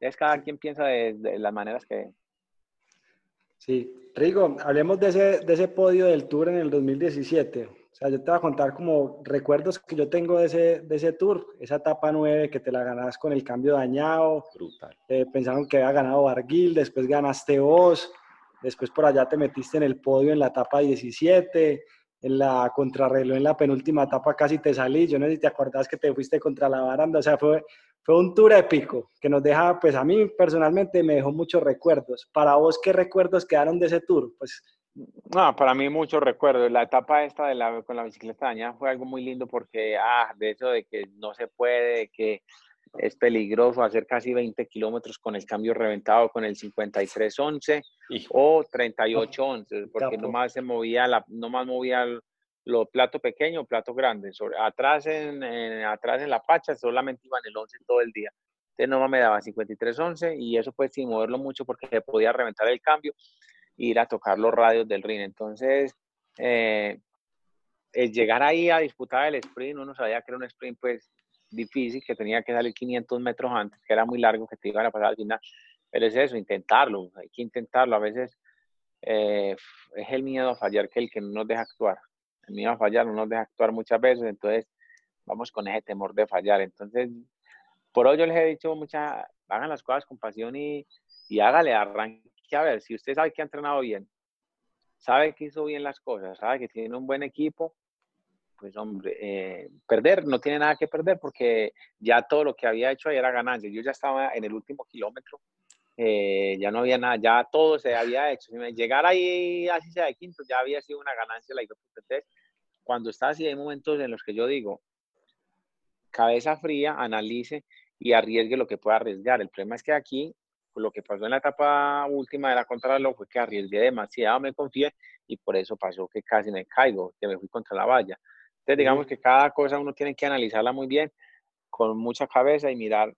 Entonces, cada quien piensa de, de las maneras que, Sí, Rigo, hablemos de ese, de ese podio del Tour en el 2017. O sea, yo te voy a contar como recuerdos que yo tengo de ese, de ese Tour, esa etapa 9 que te la ganas con el cambio dañado. Brutal. Eh, pensaron que había ganado Barguil, después ganaste vos, después por allá te metiste en el podio en la etapa 17, en la contrarreloj en la penúltima etapa casi te salí. Yo no sé si te acordás que te fuiste contra la baranda, o sea, fue, fue un tour épico que nos deja, pues a mí personalmente me dejó muchos recuerdos. Para vos, ¿qué recuerdos quedaron de ese tour? Pues no, para mí muchos recuerdos. La etapa esta de la, con la bicicleta dañada fue algo muy lindo porque, ah, de eso de que no se puede, que es peligroso hacer casi 20 kilómetros con el cambio reventado con el 5311 o 3811, porque nomás se movía, la, nomás movía lo plato pequeño, plato grande. Sobre, atrás, en, atrás en la pacha solamente iban el 11 todo el día. Entonces no me daba 53-11 y eso pues sin moverlo mucho porque podía reventar el cambio e ir a tocar los radios del ring. Entonces, eh, el llegar ahí a disputar el sprint, uno sabía que era un sprint pues difícil, que tenía que salir 500 metros antes, que era muy largo, que te iban a pasar al final. Pero es eso, intentarlo, hay que intentarlo. A veces eh, es el miedo a fallar que el que no nos deja actuar el mío a fallar, no nos deja actuar muchas veces, entonces vamos con ese temor de fallar. Entonces, por hoy yo les he dicho muchas, hagan las cosas con pasión y, y hágale, arranque a ver, si usted sabe que ha entrenado bien, sabe que hizo bien las cosas, sabe que tiene un buen equipo, pues hombre, eh, perder no tiene nada que perder porque ya todo lo que había hecho ahí era ganancia. Yo ya estaba en el último kilómetro eh, ya no había nada, ya todo se había hecho. Llegar ahí, así sea de quinto, ya había sido una ganancia la Entonces, cuando está así, hay momentos en los que yo digo, cabeza fría, analice y arriesgue lo que pueda arriesgar. El problema es que aquí, lo que pasó en la etapa última de la contrarreloj fue que arriesgué demasiado, me confié y por eso pasó que casi me caigo, que me fui contra la valla. Entonces, digamos que cada cosa uno tiene que analizarla muy bien, con mucha cabeza y mirar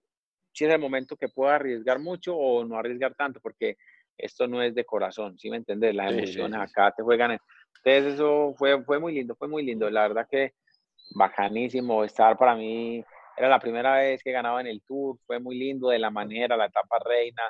si es el momento que puedo arriesgar mucho o no arriesgar tanto, porque esto no es de corazón, ¿sí me entiendes? Las emociones acá te juegan. Entonces eso fue, fue muy lindo, fue muy lindo. La verdad que bacanísimo estar para mí. Era la primera vez que ganaba en el Tour, fue muy lindo de la manera, la etapa reina,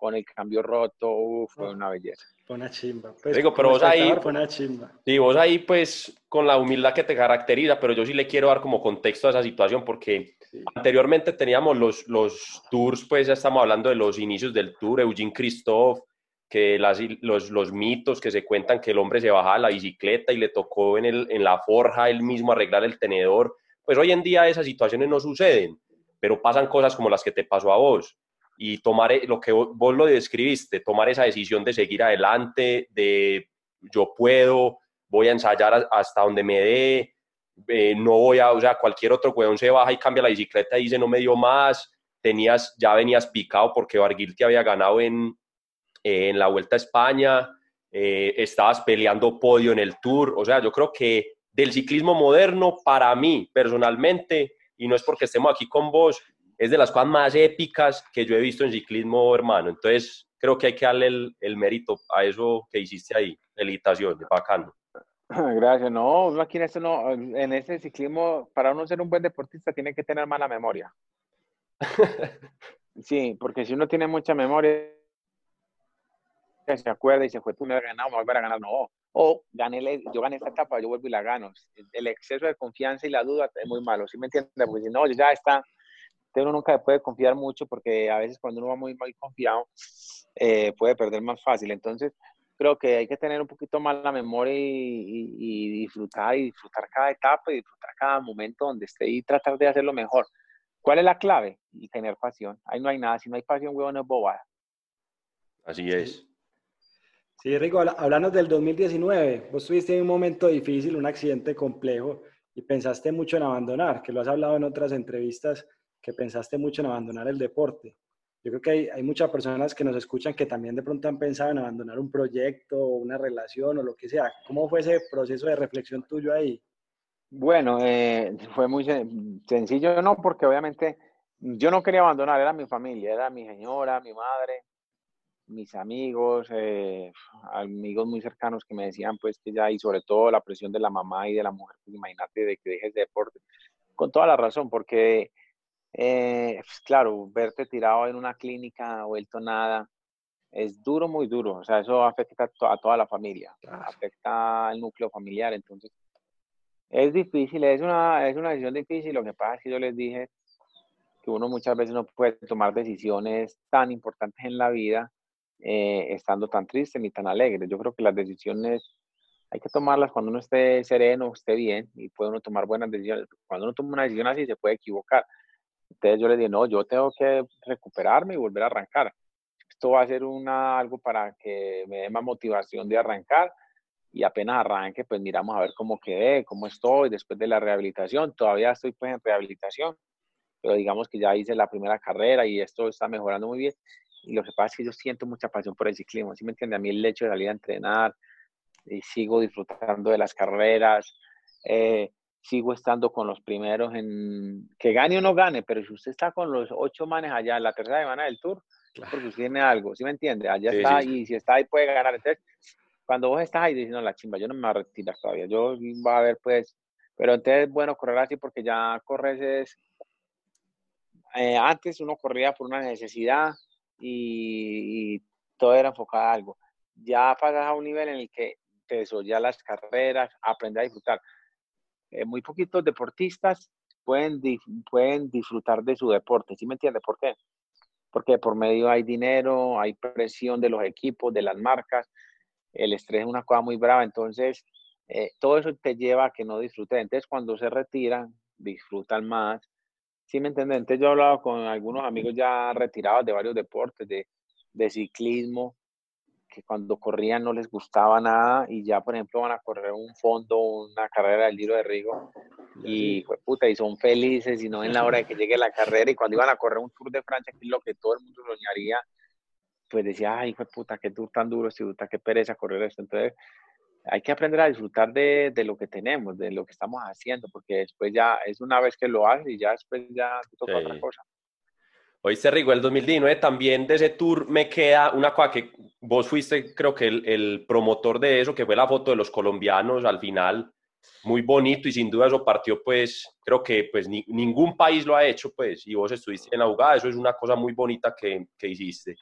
con el cambio roto, fue oh. una belleza. Fue una chimba. Pues, Digo, pero vos ahí, fue una chimba. Sí, vos ahí pues con la humildad que te caracteriza, pero yo sí le quiero dar como contexto a esa situación porque Anteriormente teníamos los, los tours, pues ya estamos hablando de los inicios del tour, Eugene Christophe, que las, los, los, mitos que se cuentan que el hombre se bajaba a la bicicleta y le tocó en, el, en la forja él mismo arreglar el tenedor. Pues hoy en día esas situaciones no suceden, pero pasan cosas como las que te pasó a vos. Y tomar lo que vos, lo describiste, tomar esa decisión de seguir adelante, de yo puedo, voy a ensayar hasta donde me dé, no voy a, o sea, cualquier otro weón se baja y cambia la bicicleta y dice no me dio más, tenías, ya venías picado porque Barguil te había ganado en, en la Vuelta a España, eh, estabas peleando podio en el Tour, o sea, yo creo que del ciclismo moderno, para mí personalmente, y no es porque estemos aquí con vos, es de las cosas más épicas que yo he visto en ciclismo, hermano. Entonces, creo que hay que darle el, el mérito a eso que hiciste ahí. Felicitaciones, bacano. Gracias. No, aquí en este, no, en ese ciclismo, para uno ser un buen deportista, tiene que tener mala memoria. sí, porque si uno tiene mucha memoria, se acuerda y se fue, tú me has ganado, me voy a ganar. No, o gané, yo gané esta etapa, yo vuelvo y la gano. El exceso de confianza y la duda es muy malo, ¿sí me entiendes? Porque si no, ya está, uno nunca puede confiar mucho porque a veces cuando uno va muy mal confiado, eh, puede perder más fácil. Entonces, creo que hay que tener un poquito más la memoria y, disfrutar y disfrutar cada etapa y disfrutar cada momento donde esté y tratar de hacerlo mejor. ¿Cuál es la clave? Y tener pasión. Ahí no hay nada. Si no hay pasión, huevo, no es bobada. Así es. Sí, Rico, hablando del 2019. Vos tuviste un momento difícil, un accidente complejo y pensaste mucho en abandonar, que lo has hablado en otras entrevistas, que pensaste mucho en abandonar el deporte yo creo que hay, hay, muchas personas que nos escuchan que también de pronto han pensado en abandonar un proyecto una relación o lo que sea. ¿Cómo fue ese proceso de reflexión tuyo ahí? Bueno, eh, fue muy sencillo, no, porque obviamente yo no quería abandonar, era mi familia, era mi señora, mi madre, mis amigos, eh, amigos muy cercanos que me decían pues que ya, y sobre todo la presión de la mamá y de la mujer, pues imagínate de que dejes de deporte, con toda la razón, porque eh, pues, claro, verte tirado en una clínica, vuelto nada, es duro, muy duro. O sea, eso afecta a, toda la familia, afecta al núcleo familiar. Entonces, es difícil, es una, es una decisión difícil. Lo que pasa es que yo les dije que uno muchas veces no puede tomar decisiones tan importantes en la vida eh, estando tan triste ni tan alegre. Yo creo que las decisiones hay que tomarlas cuando uno esté sereno, esté bien y puede uno tomar buenas decisiones. Cuando uno toma una decisión así se puede equivocar. Entonces yo le dije, no, yo tengo que recuperarme y volver a arrancar. Esto va a ser una, algo para que me dé más motivación de arrancar y apenas arranque, pues miramos a ver cómo quedé, cómo estoy después de la rehabilitación. Todavía estoy pues en rehabilitación, pero digamos que ya hice la primera carrera y esto está mejorando muy bien. Y lo que pasa es que yo siento mucha pasión por el ciclismo, ¿sí me entiende? A mí el hecho de salir a entrenar y sigo disfrutando de las carreras. Eh, sigo estando con los primeros en que gane o no gane, pero si usted está con los ocho manes allá en la tercera semana del tour, porque usted tiene algo, ¿sí me entiende? Allá está y si está ahí puede ganar. Entonces, cuando vos estás ahí diciendo la chimba, yo no me voy a retirar todavía, yo va a ver pues, pero entonces bueno correr así porque ya corres es, eh, antes uno corría por una necesidad y, y, todo era enfocado a algo. Ya pasas a un nivel en el que te ya las carreras, aprender a disfrutar eh, muy poquitos deportistas pueden, pueden disfrutar de su deporte. ¿Sí me entiende por qué? Porque por medio hay dinero, hay presión de los equipos, de las marcas, el estrés es una cosa muy brava, entonces eh, todo eso te lleva a que no disfruten. Entonces cuando se retiran, disfrutan más. ¿Sí me entiende? Entonces yo he hablado con algunos amigos ya retirados de varios deportes, de, de ciclismo, que cuando corrían no les gustaba nada y ya, por ejemplo, van a correr un fondo, una carrera del Giro de Rigo y, puta, y son felices y no en la hora de que llegue la carrera y cuando iban a correr un Tour de Francia, que es lo que todo el mundo soñaría, pues decía, ay, puta, qué tour tan duro, este puta, qué pereza correr esto. Entonces, hay que aprender a disfrutar de, de, lo que tenemos, de lo que estamos haciendo, porque después ya es una vez que lo haces y ya después ya te toca otra cosa. Oíste, Rigo, el 2019 también de ese tour me queda una cosa que vos fuiste, creo que el, el, promotor de eso, que fue la foto de los colombianos al final, muy bonito y sin duda eso partió, pues, creo que pues ni, ningún país lo ha hecho, pues, y vos estuviste en la jugada, eso es una cosa muy bonita que, que hiciste.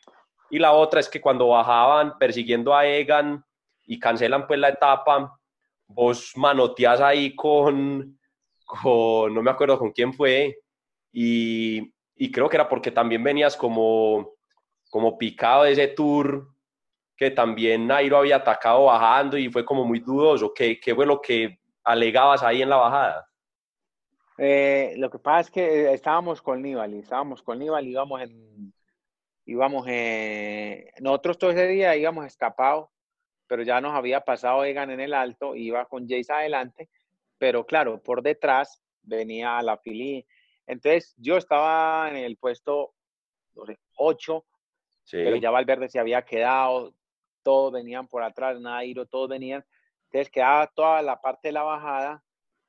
Y la otra es que cuando bajaban persiguiendo a Egan y cancelan pues la etapa, vos manoteas ahí con, con no me acuerdo con quién fue, y y creo que era porque también venías como, como picado de ese tour que también Nairo había atacado bajando y fue como muy dudoso. ¿Qué, qué fue que alegabas ahí en la bajada? Eh, lo que pasa es que estábamos con Nibali, estábamos con Nibali, íbamos en, íbamos en, nosotros todo ese día íbamos escapados, pero ya nos había pasado Egan en el alto, iba con Jace adelante, pero claro, por detrás venía la Fili, entonces, yo estaba en el puesto 8, pero ya Valverde se había quedado, todos venían por atrás, Nairo, todos venían. Entonces, quedaba toda la parte de la bajada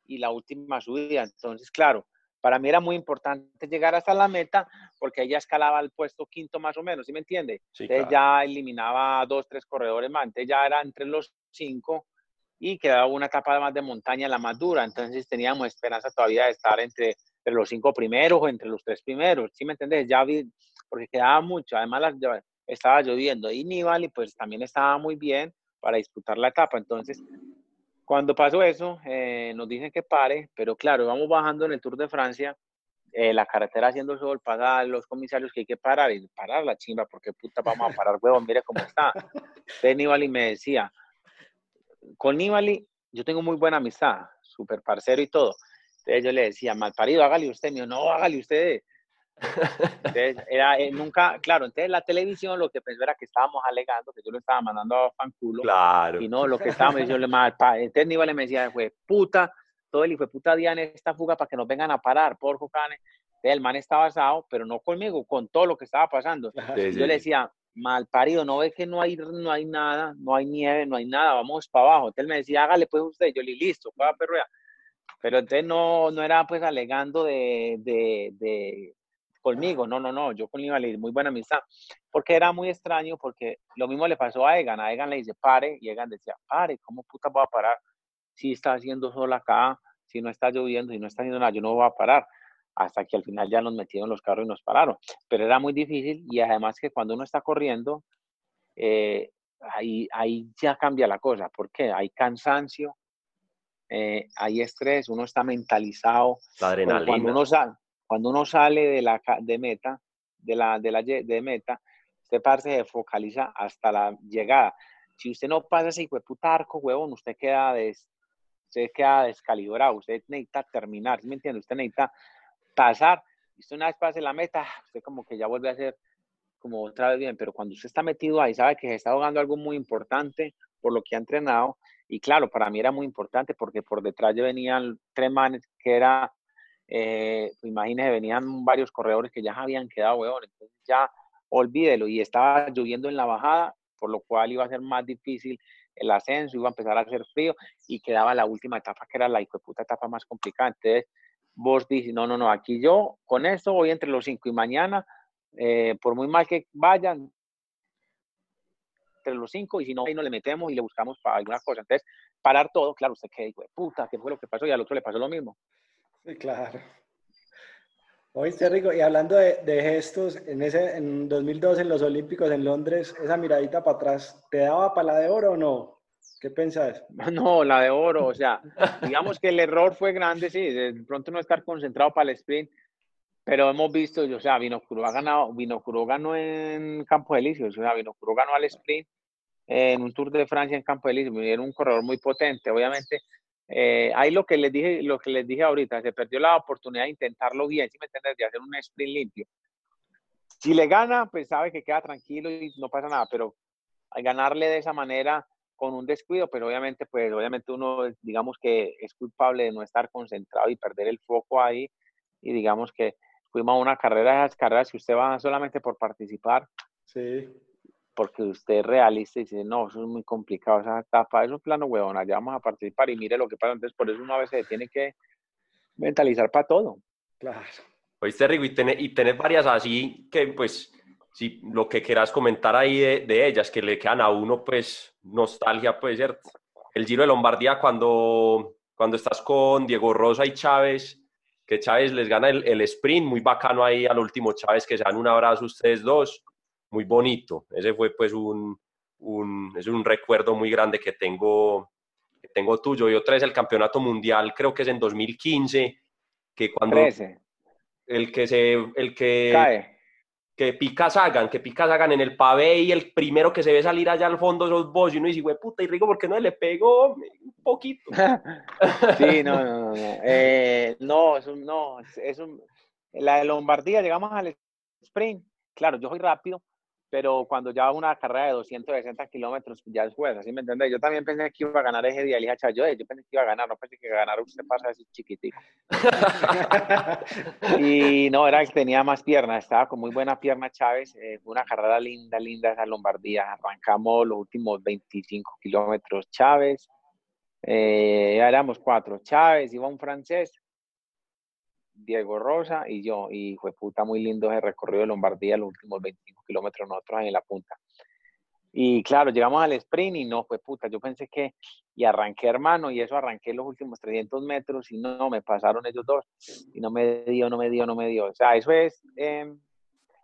y la última subida. Entonces, claro, para mí era muy importante llegar hasta la meta porque ella escalaba al puesto quinto más o menos, ¿sí me entiende? Entonces ya eliminaba dos, tres corredores más, entonces ya era entre los cinco y quedaba una etapa más de montaña, la más dura, entonces teníamos esperanza todavía de estar entre entre los cinco primeros o entre los tres primeros, ¿sí me entendés? Ya vi, porque quedaba mucho, además estaba lloviendo y Nibali pues también estaba muy bien para disputar la etapa, entonces cuando pasó eso eh, nos dicen que pare, pero claro, vamos bajando en el Tour de Francia, eh, la carretera haciendo sol, pasa los comisarios que hay que parar y parar la chimba, porque puta vamos a parar, huevón, mire cómo está. Entonces Nibali me decía, con Nibali yo tengo muy buena amistad, súper parcero y todo, entonces yo le decía, mal parido, hágale usted. mío, no, hágale usted. Entonces, era, eh, nunca, claro, entonces la televisión lo que pensó era que estábamos alegando, que yo lo estaba mandando a fanculo. Claro. Y no, lo que estábamos diciendo, mal, entonces Níbal me decía, fue puta, todo el hijo de puta día en esta fuga para que nos vengan a parar, por cane. El man estaba asado, pero no conmigo, con todo lo que estaba pasando. yo le decía, mal parido, no ve que no hay, no hay nada, no hay nieve, no hay nada, vamos para abajo. Entonces me decía, hágale pues usted, yo le listo, pueda perruea. Pero entonces no, no era pues alegando de, de, de conmigo, no, no, no, yo con Nibali, muy buena amistad, porque era muy extraño, porque lo mismo le pasó a Egan, a Egan le dice, pare, y Egan decía, pare, ¿cómo puta voy a parar? Si está haciendo sol acá, si no está lloviendo, si no está haciendo nada, yo no voy a parar, hasta que al final ya nos metieron los carros y nos pararon, pero era muy difícil, y además que cuando uno está corriendo, eh, ahí, ahí ya cambia la cosa, porque hay cansancio, eh, hay estrés, uno está mentalizado. La adrenalina. Cuando uno, sale, cuando uno sale de la de meta, de la de la de meta, usted parte se focaliza hasta la llegada. Si usted no pasa ese puta arco, huevón, usted queda, des, usted queda descalibrado, usted necesita terminar, ¿me entiende? Usted necesita pasar. Y usted una vez pase la meta, usted como que ya vuelve a ser como otra vez bien, pero cuando usted está metido ahí, sabe que se está jugando algo muy importante por lo que ha entrenado, y claro, para mí era muy importante porque por detrás ya venían tres manes que era, eh, imagínese, venían varios corredores que ya habían quedado huevones. Entonces ya olvídelo. Y estaba lloviendo en la bajada, por lo cual iba a ser más difícil el ascenso, iba a empezar a hacer frío y quedaba la última etapa que era la puta etapa más complicada. Entonces vos dices, no, no, no, aquí yo con esto voy entre los cinco y mañana, eh, por muy mal que vayan, entre los cinco y si no, ahí no le metemos y le buscamos para alguna cosa. Entonces, parar todo, claro, usted qué dijo, puta, ¿qué fue lo que pasó? Y al otro le pasó lo mismo. Sí, claro. Oíste, Rico, y hablando de, de, gestos, en ese en 2012 en los Olímpicos en Londres, esa miradita para atrás, ¿te daba para la de oro o no? ¿Qué pensás? No, la de oro, o sea, digamos que el error fue grande, sí, de pronto no estar concentrado para el sprint, pero hemos visto, o sea, Vinocuro ha ganado, Vinocuro ganó en Campo Elíseos, o sea, Vinocuro ganó al sprint en un Tour de Francia en Campo Elíseos, era un corredor muy potente, obviamente. Eh, ahí lo que les dije, lo que les dije ahorita, se perdió la oportunidad de intentarlo bien, si me entiendes, de hacer un sprint limpio. Si le gana, pues sabe que queda tranquilo y no pasa nada, pero al ganarle de esa manera con un descuido, pero pues obviamente, pues obviamente uno, digamos que es culpable de no estar concentrado y perder el foco ahí y digamos que fuimos a una carrera esas carreras que usted va solamente por participar. Sí. Porque usted es realista y dice, no, eso es muy complicado, esa etapa, eso es plano huevón, allá vamos a participar y mire lo que pasa. Entonces, por eso uno a veces tiene que mentalizar para todo. Claro. Oíste, Rigo, y tenés, y tenés varias así que, pues, si lo que quieras comentar ahí de, de, ellas, que le quedan a uno, pues, nostalgia, puede ser el Giro de Lombardía cuando, cuando estás con Diego Rosa y Chávez, que Chávez les gana el, el sprint, muy bacano ahí al último Chávez, que se dan un abrazo ustedes dos, muy bonito. Ese fue, pues, un, un, es un recuerdo muy grande que tengo, que tengo tuyo. Y otra es el Campeonato Mundial, creo que es en 2015, que cuando... 13. El que se... El que, Cae. que pica Sagan, que pica Sagan en el pavé y el primero que se ve salir allá al fondo sos vos y uno dice, güey, puta, y Rigo, ¿por qué no le pegó un poquito? sí, no, no, no. No, eh, no, es un, no, es, es un, la de Lombardía, llegamos al sprint. Claro, yo soy rápido, pero cuando ya una carrera de 260 kilómetros, ya es juez, ¿así me entiendes? Yo también pensé que iba a ganar ese día, le dije a Chayo, yo pensé que iba a ganar, no pensé que iba a ganar, usted pasa así chiquitico. y no, era el que tenía más piernas, estaba con muy buena pierna Chávez, eh, fue una carrera linda, linda esa Lombardía, arrancamos los últimos 25 kilómetros Chávez, eh, ya éramos cuatro, Chávez, iba un francés, Diego Rosa y yo, y fue puta muy lindo ese recorrido de Lombardía, los últimos 25 kilómetros nosotros ahí en la punta. Y claro, llegamos al sprint y no, fue puta, yo pensé que, y arranqué hermano, y eso arranqué los últimos 300 metros y no, me pasaron ellos dos, y no me dio, no me dio, no me dio. O sea, eso es, eh,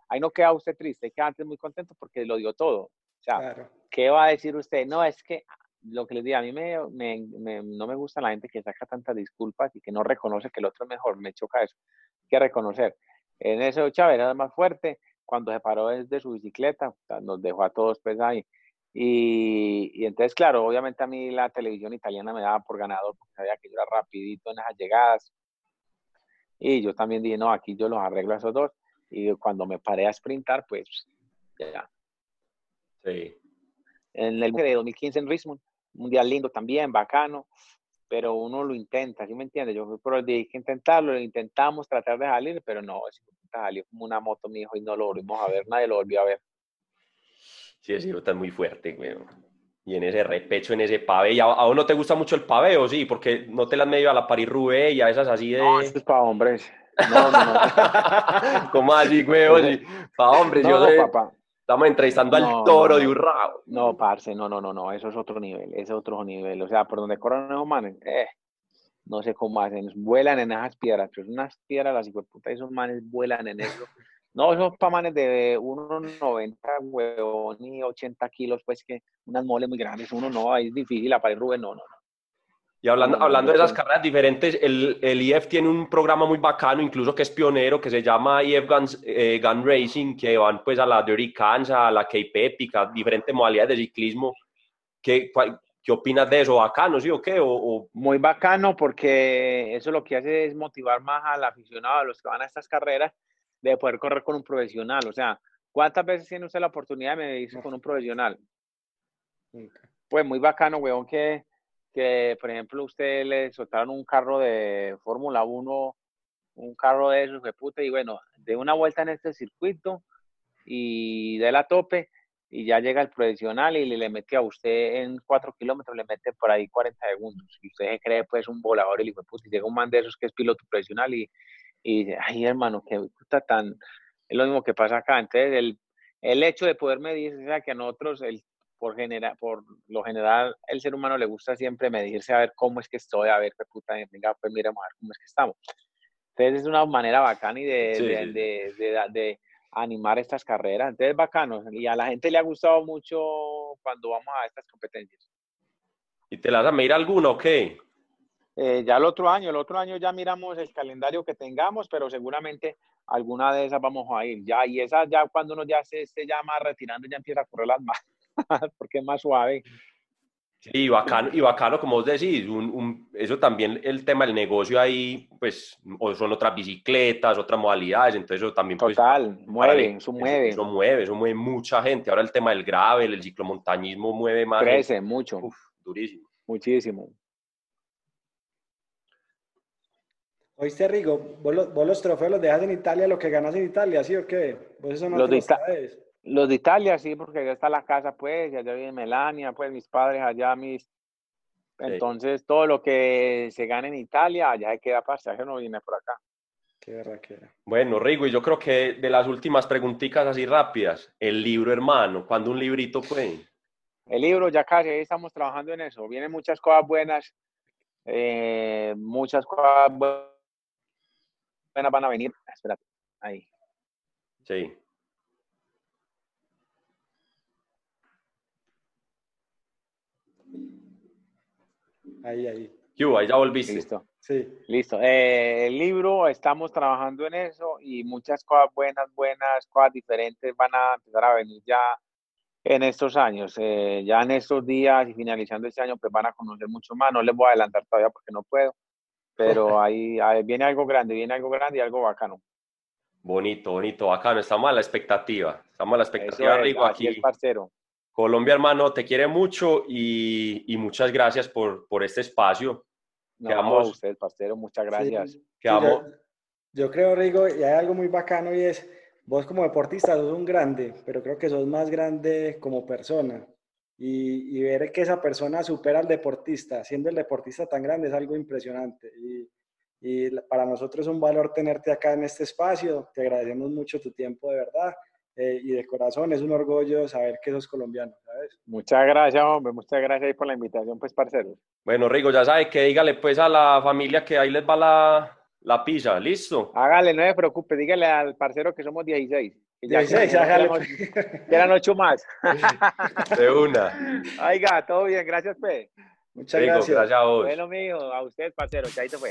ahí no queda usted triste, queda antes muy contento porque lo dio todo. O sea, Claro. ¿qué va a decir usted? No, es que lo que les digo, a mí me, me- me- no me gusta la gente que saca tantas disculpas y que no reconoce que el otro es mejor, me choca eso. Hay que reconocer. En ese Chávez era más fuerte, cuando se paró desde su bicicleta, nos dejó a todos pues ahí. Y, y entonces, claro, obviamente a mí la televisión italiana me daba por ganador porque sabía que yo era rapidito en esas llegadas. Y yo también dije, no, aquí yo los arreglo a esos dos. Y cuando me paré a sprintar, pues ya, Sí. en el de 2015 en Richmond, mundial lindo también, bacano, pero uno lo intenta, ¿sí me entiendes? Yo por el día que intentarlo, lo intentamos tratar de salir, pero no, salió como una moto, mi hijo, y no lo volvimos a ver, nadie lo volvió a ver. Sí, ese Giro está muy fuerte, güey. Y en ese repecho, en ese pavé. ¿Y a, a vos no te gusta mucho el pavé o sí? Porque no te las medio a la Paris-Roubaix y a esas así de... No, esto es para hombres. No, no, no. ¿Cómo así, güey? Pa' hombres, yo No, sé. papá. Estamos entrevistando No, al toro no, de. Urrao. No, parce, no, no, no, no, eso es otro nivel, es otro nivel. O sea, por donde corren esos manes, eh, no sé cómo hacen, vuelan en esas piedras, pero unas piedras, las hijueputas, esos manes vuelan en eso. No, esos pa' manes de 1,90 huevón y 80 kilos, pues que unas moles muy grandes, uno no, ahí es difícil, la pared Rubén, no, no, no. Y hablando, hablando de esas carreras diferentes, el, el IF tiene un programa muy bacano, incluso que es pionero, que se llama IF Guns, eh, Gun Racing, que van pues a la Dirty Kansas, a la Cape Epic, a diferentes modalidades de ciclismo. ¿Qué, cuál- qué opinas de eso? ¿Bacano, sí o qué? O, o- Muy bacano porque eso lo que hace es motivar más al aficionado, a los que van a estas carreras, de poder correr con un profesional. O sea, ¿cuántas veces tiene usted la oportunidad de medirse con un profesional? Pues muy bacano, weón, que, que por ejemplo usted le soltaron un carro de Fórmula 1, un carro de esos de puta, y bueno, de una vuelta en este circuito y de la tope, y ya llega el profesional y le, le mete a usted en 4 kilómetros, le mete por ahí 40 segundos, y usted se cree pues un volador, y le puta, y llega un man de esos que es piloto profesional y, y dice, ay hermano, qué puta tan, es lo mismo que pasa acá, entonces el, el hecho de poder medir, o sea, que a nosotros, el por, genera, por lo general, el ser humano le gusta siempre medirse a ver cómo es que estoy, a ver qué puta, venga, pues miremos a ver cómo es que estamos. Entonces es una manera bacana y de, Sí, de, de, de- animar estas carreras. Entonces es bacano y a la gente le ha gustado mucho cuando vamos a estas competencias. ¿Y te las vas a medir alguno o qué? Eh, ya el otro año, el otro año ya miramos el calendario que tengamos, pero seguramente alguna de esas vamos a ir. Ya, y esas ya cuando uno ya se esté ya más retirando, ya empieza a correr las más, porque es más suave. Sí, bacano, y bacano, como vos decís, un, eso también, el tema del negocio ahí, pues, o son otras bicicletas, otras modalidades, entonces eso también... Pues, Total, mueve, eso mueve. Eso, mueve, eso mueve mucha gente. Ahora el tema del gravel, el ciclomontañismo mueve más. Crece mucho. durísimo. Muchísimo. Oíste, Rigo, ¿vos los, trofeos los dejas en Italia, lo que ganas en Italia, ¿sí o qué? ¿Vos eso no los, de los de Italia, sí, porque allá está la casa, pues, y allá vive Melania, pues, mis padres allá, mis... Entonces, todo lo que se gana en Italia, allá se queda para no viene por acá. Qué verdad que era. Bueno, Rigo, y yo creo que de las últimas preguntitas así rápidas, el libro, hermano, ¿cuándo un librito, pues? El libro, ya casi, estamos trabajando en eso. Vienen muchas cosas buenas, eh, muchas cosas buenas van a venir. Espérate, ahí. Sí. Ahí, ahí. Ahí ya volviste. Listo. Sí. Listo. Eh, el libro, estamos trabajando en eso y muchas cosas buenas, buenas, cosas diferentes van a empezar a venir ya en estos años. Eh, ya en estos días y finalizando este año, pues van a conocer mucho más. No les voy a adelantar todavía porque no puedo pero ahí, viene algo grande, viene algo grande y algo bacano. Bonito, bonito, bacano. Estamos a la expectativa. Estamos a la expectativa, Rigo, aquí. El parcero. Colombia, hermano, te quiere mucho y, y muchas gracias por, por este espacio. No, Quedamos, a usted, parcero, muchas gracias. yo, yo, creo, Rigo, y hay algo muy bacano y es, vos como deportista sos un grande, pero creo que sos más grande como persona y, ver que esa persona supera al deportista, siendo el deportista tan grande, es algo impresionante. Y, y, para nosotros es un valor tenerte acá en este espacio. Te agradecemos mucho tu tiempo, de verdad. Eh, y de corazón, es un orgullo saber que sos colombiano, ¿sabes? Muchas gracias, hombre. Muchas gracias por la invitación, pues, parceros. Bueno, Rigo, ya sabe que dígale, pues, a la familia que ahí les va la, la pizza. ¿Listo? Hágale, no se preocupe. Dígale al parcero que somos 16. Ya, ya, eran ocho más. De una. Oiga, todo bien, gracias, Pe. Muchas gracias. gracias a vos. Bueno, mío, a usted, parcero, chaito, fue.